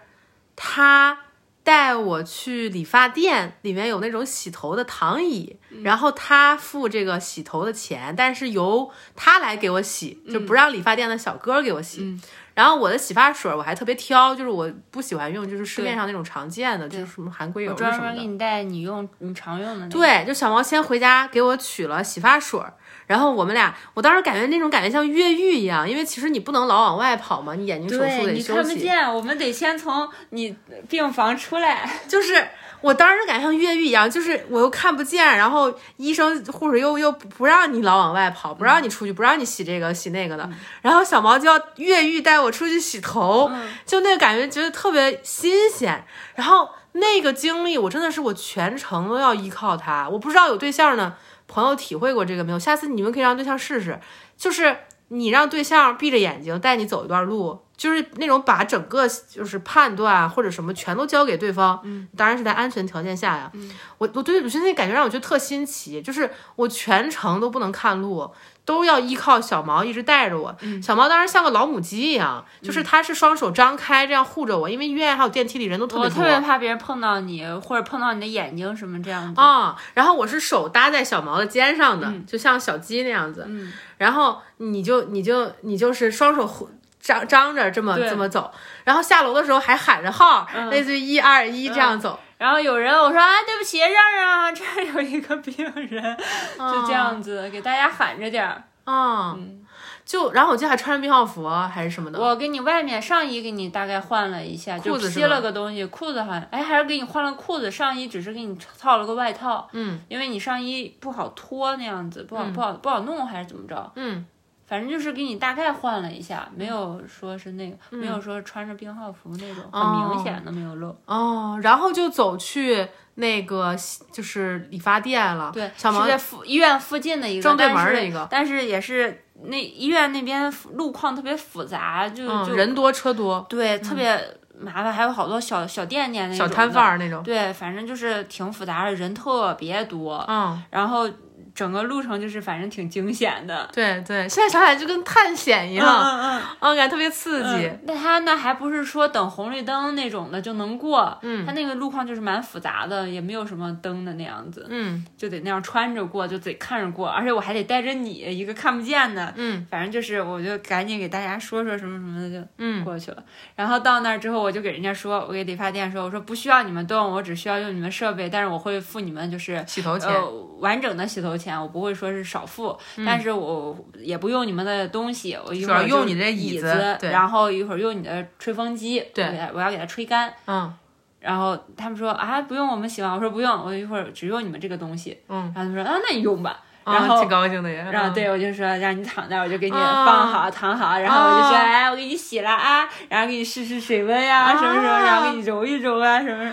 Speaker 1: 他带我去理发店，里面有那种洗头的躺椅，
Speaker 2: 嗯
Speaker 1: 然后他付这个洗头的钱，但是由他来给我洗，就不让理发店的小哥给我洗。
Speaker 2: 嗯
Speaker 1: 然后我的洗发水我还特别挑，就是我不喜欢用就是市面上那种常见的，就是什么含硅油
Speaker 2: 我
Speaker 1: 什么的
Speaker 2: 专门给。你带你用你常用的那个。
Speaker 1: 对，就小毛先回家给我取了洗发水儿，然后我们俩，我当时感觉那种感觉像越狱一样，因为其实你不能老往外跑嘛，你眼睛手术
Speaker 2: 对，
Speaker 1: 得休
Speaker 2: 你看不。见，我们得先从你病房出来。
Speaker 1: 就是我当时感觉像越狱一样，就是我又看不见，然后医生护士又又不让你老往外跑，不让你出去，不让你洗这个洗那个的，然后小毛就要越狱带我出去洗头，就那个感觉觉得特别新鲜，然后那个经历我真的是我全程都要依靠他，我不知道有对象的朋友体会过这个没有，下次你们可以让对象试试，就是你让对象闭着眼睛带你走一段路，就是那种把整个就是判断或者什么全都交给对方，嗯，当然是在安全条件下呀。嗯，我我对鲁迅那感觉让我觉得特新奇，就是我全程都不能看路，都要依靠小毛一直带着我。小毛当时像个老母鸡一样，就是他是双手张开这样护着我，因为医院还有电梯里人都特别多。
Speaker 2: 我特别怕别人碰到你或者碰到你的眼睛什么这样子。
Speaker 1: 啊，然后我是手搭在小毛的肩上的，就像小鸡那样子。
Speaker 2: 嗯，
Speaker 1: 然后你就你就你就是双手护。张张着这么这么走，然后下楼的时候还喊着号，类似于一二一这样走。
Speaker 2: 然后有人我说啊，对不起，让让啊，这儿有一个病人，就这样子给大家喊着点儿。
Speaker 1: 嗯，就然后我记得还穿着病号服还是什么的。
Speaker 2: 我给你外面上衣给你大概换了一下，就披了个东西，裤子好像哎还是给你换了裤子，上衣只是给你套了个外套。
Speaker 1: 嗯，
Speaker 2: 因为你上衣不好脱那样子，不好不好不好弄还是怎么着？
Speaker 1: 嗯。
Speaker 2: 反正就是给你大概换了一下，没有说是那个，没有说穿着病号服那种，很明显的没有漏。
Speaker 1: 哦，然后就走去那个就是理发店了。
Speaker 2: 对，
Speaker 1: 小毛
Speaker 2: 在附医院附近的一个
Speaker 1: 正对门的一个，
Speaker 2: 但是也是那医院那边路况特别复杂，就就
Speaker 1: 人多车多，
Speaker 2: 对，特别麻烦，还有好多小小店店那
Speaker 1: 种小摊贩那种。
Speaker 2: 对，反正就是挺复杂的，人特别多。
Speaker 1: 嗯，
Speaker 2: 然后。整个路程就是反正挺惊险的，
Speaker 1: 对对，现在想起来就跟探险一样，
Speaker 2: 嗯嗯
Speaker 1: 嗯，感觉特别刺激。
Speaker 2: 那他那还不是说等红绿灯那种的就能过，
Speaker 1: 嗯，
Speaker 2: 他那个路况就是蛮复杂的，也没有什么灯的那样子，
Speaker 1: 嗯，
Speaker 2: 就得那样穿着过，就得看着过，而且我还得带着你一个看不见的，
Speaker 1: 嗯，
Speaker 2: 反正就是我就赶紧给大家说说什么什么的就
Speaker 1: 嗯
Speaker 2: 过去了。然后到那儿之后，我就给人家说，我给理发店说，我说不需要你们动，我只需要用你们设备，但是我会付你们就是
Speaker 1: 洗头钱，
Speaker 2: 完整的洗头钱，我不会说是。少付，但是我也不用你们的东西，我一会儿
Speaker 1: 用你的
Speaker 2: 椅
Speaker 1: 子，
Speaker 2: 然后一会儿用你的吹风机，
Speaker 1: 对，
Speaker 2: 我要给它吹干，
Speaker 1: 嗯，
Speaker 2: 然后他们说啊，不用我们洗完，我说不用，我一会儿只用你们这个东西，
Speaker 1: 嗯，
Speaker 2: 然后他们说啊，那你用吧，然后
Speaker 1: 挺高兴的呀，
Speaker 2: 然后对我就说让你躺那，我就给你放好躺好，然后我就说哎，我给你洗了啊，然后给你试试水温呀，什么什么，然后给你揉一揉啊，什么，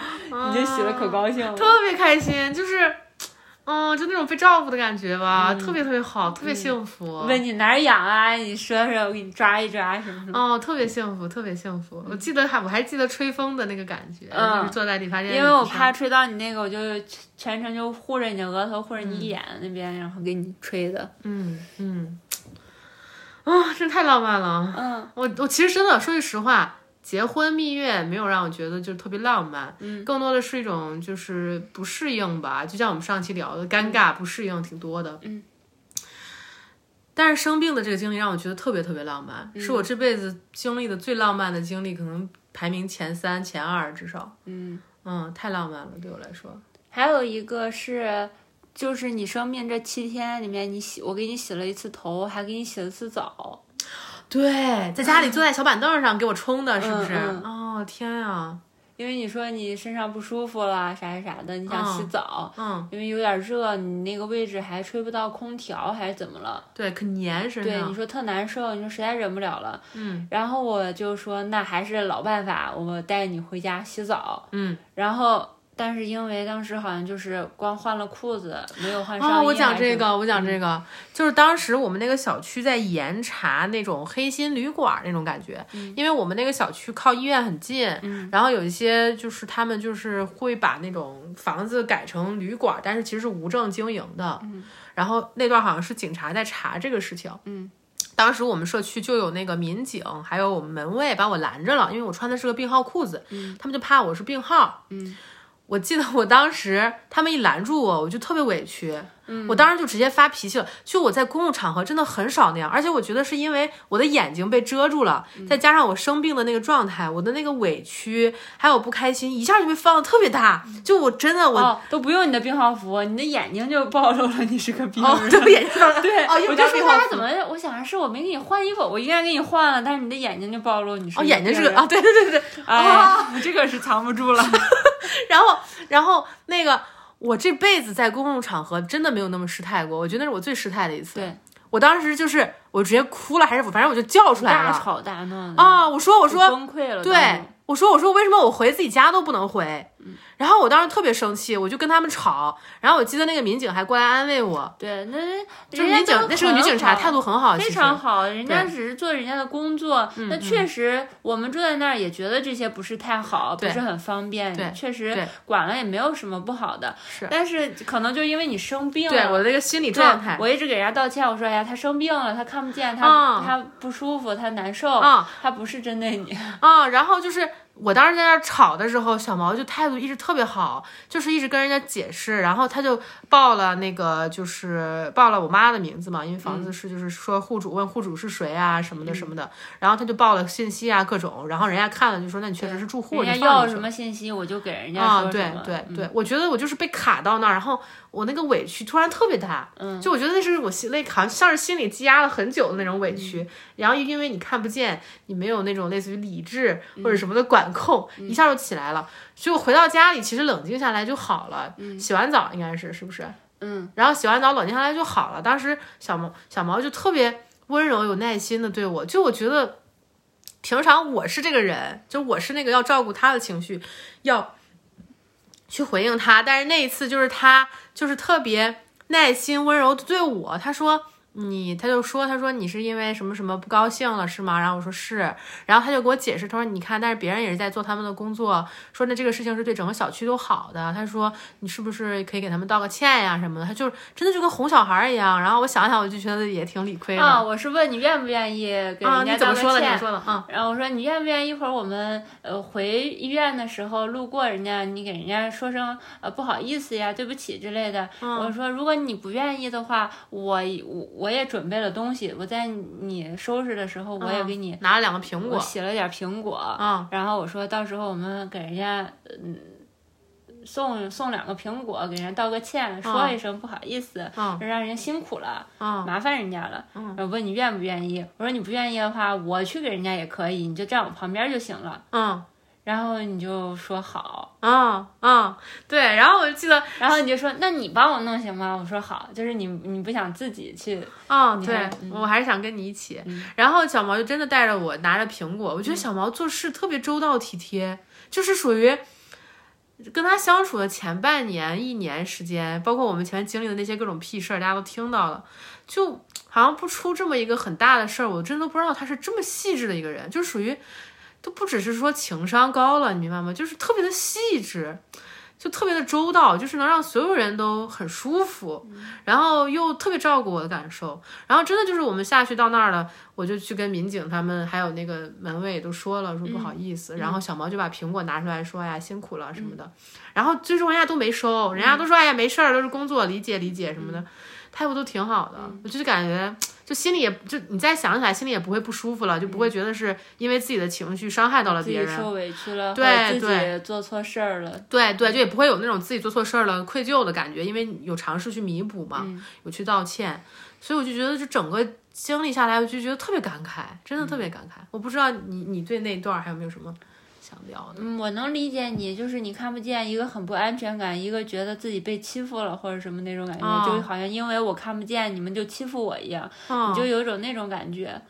Speaker 2: 你就洗的可高兴了，
Speaker 1: 特别开心，就是。嗯，就那种被照顾的感觉吧，特别特别好，特别幸福。
Speaker 2: 问你哪儿痒啊？你说说，我给你抓一抓什么什么。哦，
Speaker 1: 特别幸福，特别幸福。我记得还我还记得吹风的那个感觉，就是坐在理发店。
Speaker 2: 因为我怕吹到你那个，我就全程就护着你的额头，护着你眼那边，然后给你吹的。
Speaker 1: 嗯嗯。啊，真太浪漫了。
Speaker 2: 嗯，
Speaker 1: 我我其实真的说句实话。结婚蜜月没有让我觉得就特别浪漫，
Speaker 2: 嗯，
Speaker 1: 更多的是一种就是不适应吧，就像我们上期聊的尴尬不适应挺多的，
Speaker 2: 嗯。
Speaker 1: 但是生病的这个经历让我觉得特别特别浪漫，是我这辈子经历的最浪漫的经历，可能排名前三前二至少，
Speaker 2: 嗯
Speaker 1: 嗯，太浪漫了对我来说。
Speaker 2: 还有一个是，就是你生病这七天里面，你洗我给你洗了一次头，还给你洗了次澡。
Speaker 1: 对，在家里坐在小板凳上给我冲的，是不是？哦天呀！
Speaker 2: 因为你说你身上不舒服了，啥啥啥的，你想洗澡，
Speaker 1: 嗯，
Speaker 2: 因为有点热，你那个位置还吹不到空调，还是怎么了？
Speaker 1: 对，可粘身
Speaker 2: 上。对，你说特难受，你说实在忍不了了，
Speaker 1: 嗯。
Speaker 2: 然后我就说，那还是老办法，我带你回家洗澡，
Speaker 1: 嗯。
Speaker 2: 然后。但是因为当时好像就是光换了裤子，没有换上衣。
Speaker 1: 哦，我讲这个，我讲这个，就是当时我们那个小区在严查那种黑心旅馆那种感觉，因为我们那个小区靠医院很近，然后有一些就是他们就是会把那种房子改成旅馆，但是其实是无证经营的。然后那段好像是警察在查这个事情。
Speaker 2: 嗯，
Speaker 1: 当时我们社区就有那个民警，还有我们门卫把我拦着了，因为我穿的是个病号裤子，他们就怕我是病号。
Speaker 2: 嗯。
Speaker 1: 我记得我当时他们一拦住我，我就特别委屈，我当时就直接发脾气了。就我在公共场合真的很少那样，而且我觉得是因为我的眼睛被遮住了，再加上我生病的那个状态，我的那个委屈还有不开心，一下就被放的特别大。就我真的我
Speaker 2: 都不用你的病号服，你的眼睛就暴露了，你是个病
Speaker 1: 人。对，眼睛
Speaker 2: 对，
Speaker 1: 哦，
Speaker 2: 我就说他怎么？我想着是我没给你换衣服，我应该给你换了，但是你的眼睛就暴露，你是
Speaker 1: 哦，眼睛是个啊，对对对对，
Speaker 2: 啊，这个是藏不住了。
Speaker 1: 然后，然后那个，我这辈子在公共场合真的没有那么失态过，我觉得那是我最失态的一次。
Speaker 2: 对，
Speaker 1: 我当时就是我直接哭了，还是反正我就叫出来了，
Speaker 2: 大吵大闹
Speaker 1: 啊！我说我说
Speaker 2: 崩溃了，
Speaker 1: 对，我说我说为什么我回自己家都不能回？然后我当时特别生气，我就跟他们吵。然后我记得那个民警还过来安慰我，
Speaker 2: 对，那
Speaker 1: 就是民警，那是个女警察，态度很好，
Speaker 2: 非常好。人家只是做人家的工作，那确实我们住在那儿也觉得这些不是太好，不是很方便。
Speaker 1: 对，
Speaker 2: 确实管了也没有什么不好的。
Speaker 1: 是，
Speaker 2: 但是可能就因为你生病了，
Speaker 1: 对我那个心理状态，
Speaker 2: 我一直给人家道歉，我说哎呀，他生病了，他看不见，他他不舒服，他难受，他不是针对你
Speaker 1: 啊。然后就是。我当时在那吵的时候，小毛就态度一直特别好，就是一直跟人家解释，然后他就报了那个，就是报了我妈的名字嘛，因为房子是就是说户主问户主是谁啊什么的什么的，然后他就报了信息啊各种，然后人家看了就说那你确实是住户，
Speaker 2: 人家要什么信息我就给人家
Speaker 1: 啊，对对对，我觉得我就是被卡到那儿，然后我那个委屈突然特别大，嗯，就我觉得那是我心那好像像是心里积压了很久的那种委屈，然后因为你看不见，你没有那种类似于理智或者什么的管。控一下就起来了，所以我回到家里，其实冷静下来就好了。洗完澡应该是是不是？
Speaker 2: 嗯，
Speaker 1: 然后洗完澡冷静下来就好了。当时小毛小毛就特别温柔有耐心的对我，就我觉得平常我是这个人，就我是那个要照顾他的情绪，要去回应他，但是那一次就是他就是特别耐心温柔的对我，他说。你他就说，他说你是因为什么什么不高兴了是吗？然后我说是，然后他就给我解释，他说你看，但是别人也是在做他们的工作，说那这个事情是对整个小区都好的。他说你是不是可以给他们道个歉呀什么的？他就真的就跟哄小孩一样。然后我想想，我就觉得也挺理亏的。
Speaker 2: 啊，我是问你愿不愿意给人家道个
Speaker 1: 歉？你说的，嗯。
Speaker 2: 然后我说你愿不愿意一会儿我们呃回医院的时候路过人家，你给人家说声呃不好意思呀，对不起之类的。我说如果你不愿意的话，我我。我也准备了东西，我在你收拾的时候，我也给你
Speaker 1: 拿了两个苹果，
Speaker 2: 洗了点苹果，嗯，然后我说到时候我们给人家嗯送送两个苹果，给人家道个歉，说一声不好意思，嗯，让人家辛苦了，嗯，麻烦人家了，嗯，问你愿不愿意，我说你不愿意的话，我去给人家也可以，你就站我旁边就行了，
Speaker 1: 嗯。
Speaker 2: 然后你就说好，
Speaker 1: 嗯嗯，对。然后我就记得，
Speaker 2: 然后你就说，那你帮我弄行吗？我说好，就是你你不想自己去，
Speaker 1: 嗯，对我还是想跟你一起。然后小毛就真的带着我拿着苹果，我觉得小毛做事特别周到体贴，就是属于跟他相处的前半年一年时间，包括我们前面经历的那些各种屁事儿，大家都听到了，就好像不出这么一个很大的事儿，我真的不知道他是这么细致的一个人，就属于。都不只是说情商高了，你明白吗？就是特别的细致，就特别的周到，就是能让所有人都很舒服，然后又特别照顾我的感受。然后真的就是我们下去到那儿了，我就去跟民警他们还有那个门卫都说了，说不好意思。然后小毛就把苹果拿出来说：“哎呀，辛苦了什么的。”然后最终人家都没收，人家都说：“哎呀，没事儿，都是工作，理解理解什么的。”态度都挺好的，我就是感觉。就心里也就你再想起来，心里也不会不舒服了，就不会觉得是因为自己的情绪伤害到了别人，
Speaker 2: 受委屈了，
Speaker 1: 对
Speaker 2: 对，做错事儿了，
Speaker 1: 对对，就也不会有那种自己做错事儿了愧疚的感觉，因为有尝试去弥补嘛，有去道歉，所以我就觉得这整个经历下来，我就觉得特别感慨，真的特别感慨。我不知道你你对那段还有没有什么？
Speaker 2: 嗯，我能理解你，就是你看不见一个很不安全感，一个觉得自己被欺负了或者什么那种感觉，就好像因为我看不见，你们就欺负我一样，你就有一种那种感觉。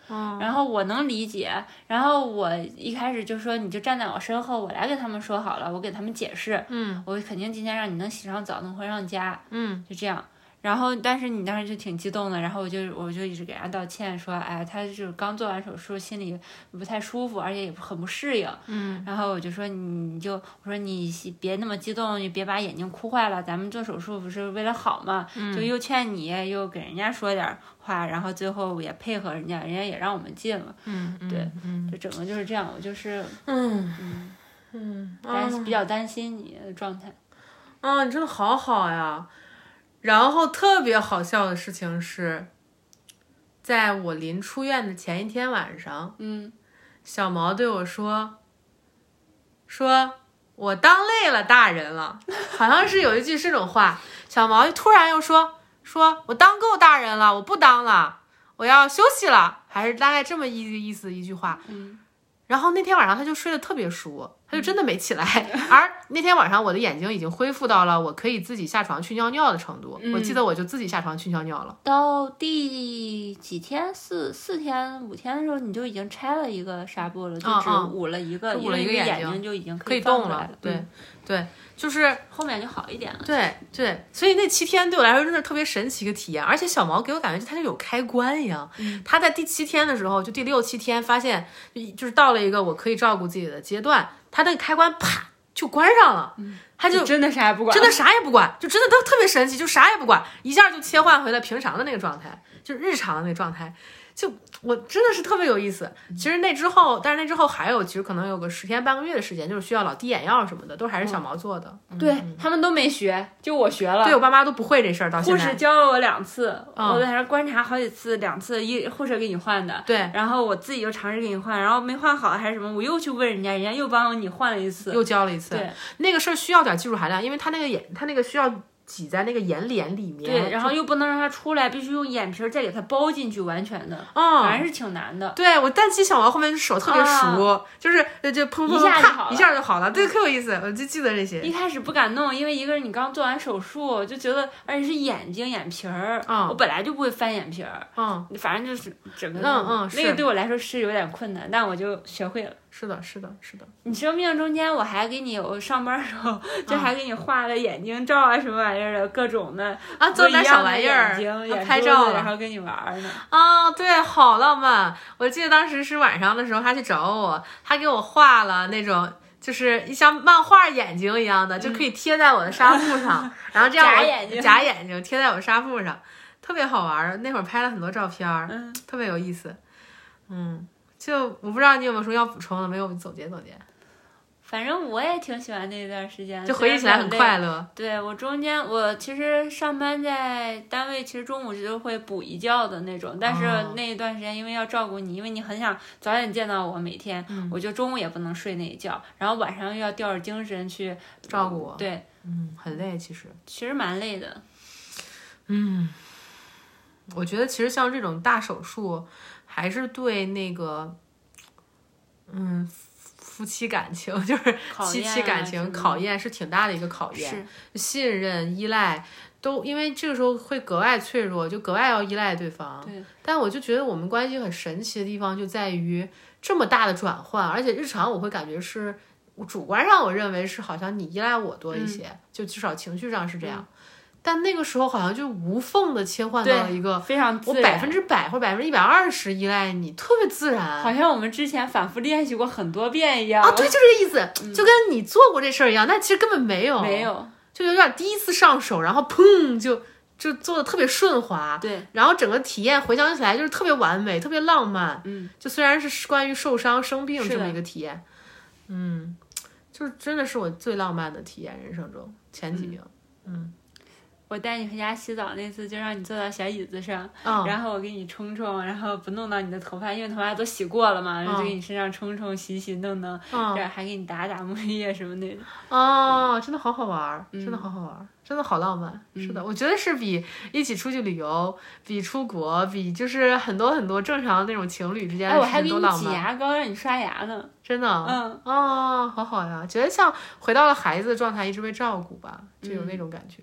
Speaker 2: 然后我能理解，然后我一开始就说你就站在我身后，我来给他们说好了，我给他们解释，嗯，我肯定今天让你能洗上澡，能回上家，嗯，就这样。然后，但是你当时就挺激动的，然后我就我就一直给他道歉，说，哎，他就是刚做完手术，心里不太舒服，而且也很不适应。嗯。然后我就说，你就我说你别那么激动，你别把眼睛哭坏了。咱们做手术不是为了好嘛？嗯。就又劝你，又给人家说点话，然后最后也配合人家，人家也让我们进了。嗯。对。嗯。就整个就是这样，我就是。嗯嗯嗯。担比较担心你的状态。
Speaker 1: 啊，你真的好好呀。然后特别好笑的事情是，在我临出院的前一天晚上，
Speaker 2: 嗯，
Speaker 1: 小毛对我说：“说我当累了大人了，好像是有一句这种话。”小毛突然又说：“说我当够大人了，我不当了，我要休息了。”还是大概这么一意思一句话。
Speaker 2: 嗯。
Speaker 1: 然后那天晚上他就睡得特别熟，他就真的没起来。而那天晚上我的眼睛已经恢复到了我可以自己下床去尿尿的程度，我记得我就自己下床去尿尿了。
Speaker 2: 到第几天四四天五天的时候，你就已经拆了一个纱布了，就只捂了一个，
Speaker 1: 捂了一个眼睛
Speaker 2: 睛就已经
Speaker 1: 可以动了对
Speaker 2: 嗯，
Speaker 1: 对，就是
Speaker 2: 后面就好一点了。
Speaker 1: 对对，所以那七天对我来说真的特别神奇一个体验，而且小毛给我感觉它就有开关一样。
Speaker 2: 嗯
Speaker 1: 他在第七天的时候，就第六七天发现，就是到了一个我可以照顾自己的阶段，他那个开关啪就关上了，他就
Speaker 2: 真的啥也不管，
Speaker 1: 真的啥也不管，就真的都特别神奇，就啥也不管，一下就切换回了平常的那个状态，就日常的那个状态。就我真的是特别有意思。其实那之后，但是那之后还有，其实可能有个十天半个月的时间，就是需要老滴眼药什么的，都还是小毛做的。
Speaker 2: 对他们都没学，就我学了。
Speaker 1: 对我爸妈都不会这事儿，到现在。
Speaker 2: 护士教了我两次，
Speaker 1: 嗯
Speaker 2: 我在那观察好几次，两次一护士给你换的，
Speaker 1: 对，
Speaker 2: 然后我自己又尝试给你换，然后没换好还是什么，我又去问人家，人家又帮你换了一次。
Speaker 1: 又教了一次。
Speaker 2: 对
Speaker 1: 那个事儿需要点技术含量，因为他那个眼，他那个需要挤在那个眼帘里面。
Speaker 2: 对，然后又不能让它出来，必须用眼皮儿再给它包进去，完全的，
Speaker 1: 嗯，
Speaker 2: 反正是挺难的。
Speaker 1: 对我但其实小毛后面手特别熟，就是呃就砰砰
Speaker 2: 一下就
Speaker 1: 啪
Speaker 2: 好了
Speaker 1: 一下就好了，对，可有意思，我就记得这些。
Speaker 2: 一开始不敢弄，因为一个是你刚做完手术，就觉得，而且是眼睛眼皮儿，
Speaker 1: 嗯
Speaker 2: 我本来就不会翻眼皮儿，
Speaker 1: 嗯，
Speaker 2: 反正就是整个
Speaker 1: 嗯嗯
Speaker 2: 那个对我来说是有点困难，但我就学会了。
Speaker 1: 是的，是的，是的。
Speaker 2: 你生病中间，我还给你，我上班的时候就
Speaker 1: 嗯
Speaker 2: 还给你画了眼睛照啊，什么玩意儿的，各种的
Speaker 1: 啊，做点小玩意儿拍照
Speaker 2: 然后跟你玩儿呢。
Speaker 1: 啊，对，好浪漫。我记得当时是晚上的时候，他去找我，他给我画了那种。就是像漫画眼睛一样的，就可以贴在我的纱布上，然后这样 我
Speaker 2: 假眼睛
Speaker 1: 假眼睛贴在我纱布上，特别好玩儿。那会儿拍了很多照片儿，
Speaker 2: 嗯，
Speaker 1: 特别有意思。嗯，就我不知道你有没有什么要补充的，没有总结总结。
Speaker 2: 反正我也挺喜欢那段时间，
Speaker 1: 就回忆起来很快乐。
Speaker 2: 对我中间，我其实上班在单位，其实中午就会补一觉的那种，但是
Speaker 1: 哦
Speaker 2: 那一段时间因为要照顾你，因为你很想早点见到我，每天、
Speaker 1: 嗯
Speaker 2: 我就中午也不能睡那一觉，然后晚上又要吊着精神去
Speaker 1: 照顾我，
Speaker 2: 对，
Speaker 1: 嗯，很累其实。
Speaker 2: 其实蛮累的。
Speaker 1: 嗯，我觉得其实像这种大手术，还是对那个，嗯，夫妻感情 就是
Speaker 2: 夫
Speaker 1: 妻感情考验是挺大的一个考验，信任、依赖都因为这个时候会格外脆弱，就格外要依赖对方。
Speaker 2: 对，
Speaker 1: 但我就觉得我们关系很神奇的地方就在于这么大的转换，而且日常我会感觉是。我主观上我认为是好像你依赖我多一些，
Speaker 2: 嗯
Speaker 1: 就至少情绪上是这样。但那个时候好像就无缝的切换到了一个
Speaker 2: 非常自然。
Speaker 1: 我百分之百或者百分之一百二十依赖你，特别自然。
Speaker 2: 好像我们之前反复练习过很多遍一样。
Speaker 1: 啊，对，就这个意思，就跟你做过这事儿一样，但其实根本没有，
Speaker 2: 没，有，
Speaker 1: 就有点第一次上手，然后砰就就做的特别顺滑，
Speaker 2: 对，
Speaker 1: 然后整个体验回想起来就是特别完美，特别浪漫。
Speaker 2: 嗯，
Speaker 1: 就虽然是关于受伤生病这么一个体验，嗯，就是真的是我最浪漫的体验，人生中前几名。
Speaker 2: 我带你回家洗澡那次，就让你坐到小椅子上，
Speaker 1: 嗯，
Speaker 2: 然后我给你冲冲，然后不弄到你的头发，因为头发都洗过了嘛，然后就
Speaker 1: 嗯
Speaker 2: 给你身上冲冲、洗洗弄弄，
Speaker 1: 嗯
Speaker 2: 这样还给你打打沐浴液什么的。
Speaker 1: 哦，真的好好玩，
Speaker 2: 嗯
Speaker 1: 真的好好玩，真的好浪漫。是的，我觉得是比一起出去旅游，比出国，比就是很多很多正常那种情侣之间
Speaker 2: 哎，
Speaker 1: 的事
Speaker 2: 我还给你。挤牙膏，让你刷牙呢。
Speaker 1: 真的，
Speaker 2: 嗯，
Speaker 1: 哦，好好呀，觉得像回到了孩子的状态，一直被照顾吧，就有那种感觉。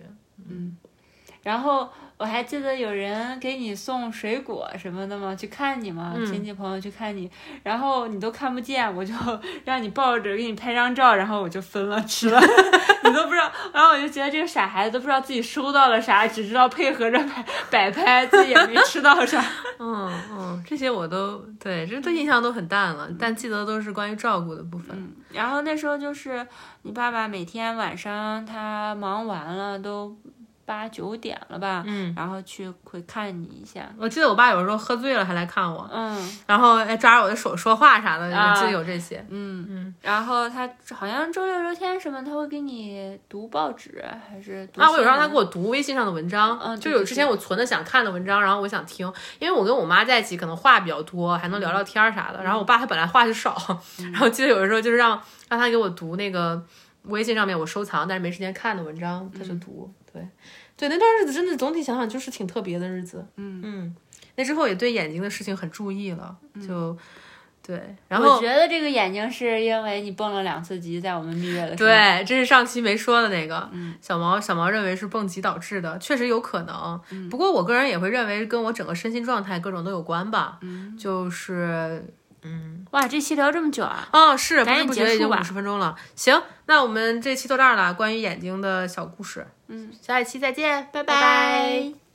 Speaker 2: 然后我还记得有人给你送水果什么的吗，去看你嘛，
Speaker 1: 嗯
Speaker 2: 亲戚朋友去看你，然后你都看不见，我就 让你抱着给你拍张照，然后我就分了吃了，你都不知道，然后我就觉得这个傻孩子都不知道自己收到了啥，只知道配合着摆摆拍，自己也没吃到啥。
Speaker 1: 嗯嗯，这些我都对，这都印象都很淡了，但记得都是关于照顾的部分。
Speaker 2: 嗯，然后那时候就是你爸爸每天晚上他忙完了都八九点了吧，
Speaker 1: 嗯，
Speaker 2: 然后去会看你一下，
Speaker 1: 我记得我爸有时候喝醉了还来看我，
Speaker 2: 嗯。
Speaker 1: 然后哎抓着我的手说话啥的，记得有这些。
Speaker 2: 嗯。
Speaker 1: 嗯。
Speaker 2: 然后他好像周六周天什么他会给你读报纸还是读
Speaker 1: 啊，我有让他给我读微信上的文章，就有之前我存的想看的文章，然后我想听，因为我跟我妈在一起，可能话比较多，还能聊聊天啥的。然后我爸他本来话就少，然后记得有的时候就是让让他给我读那个微信上面我收藏但是没时间看的文章，他就读。对对，那段日子真的总体想想就是挺特别的日子。
Speaker 2: 嗯
Speaker 1: 嗯，那之后也对眼睛的事情很注意了，就。对，然后
Speaker 2: 我觉得这个眼睛是因为你蹦了两次极，在我们蜜月的时候。
Speaker 1: 对，这是上期没说的那个。
Speaker 2: 嗯
Speaker 1: 小毛小毛认为是蹦极导致的，确实有可能。
Speaker 2: 嗯
Speaker 1: 不过我个人也会认为跟我整个身心状态各种都有关吧。
Speaker 2: 嗯
Speaker 1: 就是嗯
Speaker 2: 哇，这期聊这么久啊！
Speaker 1: 哦，是不知不觉已经五十分钟了。行，那我们这期到这儿了，关于眼睛的小故事。
Speaker 2: 嗯，
Speaker 1: 下一期再见，
Speaker 2: 拜拜。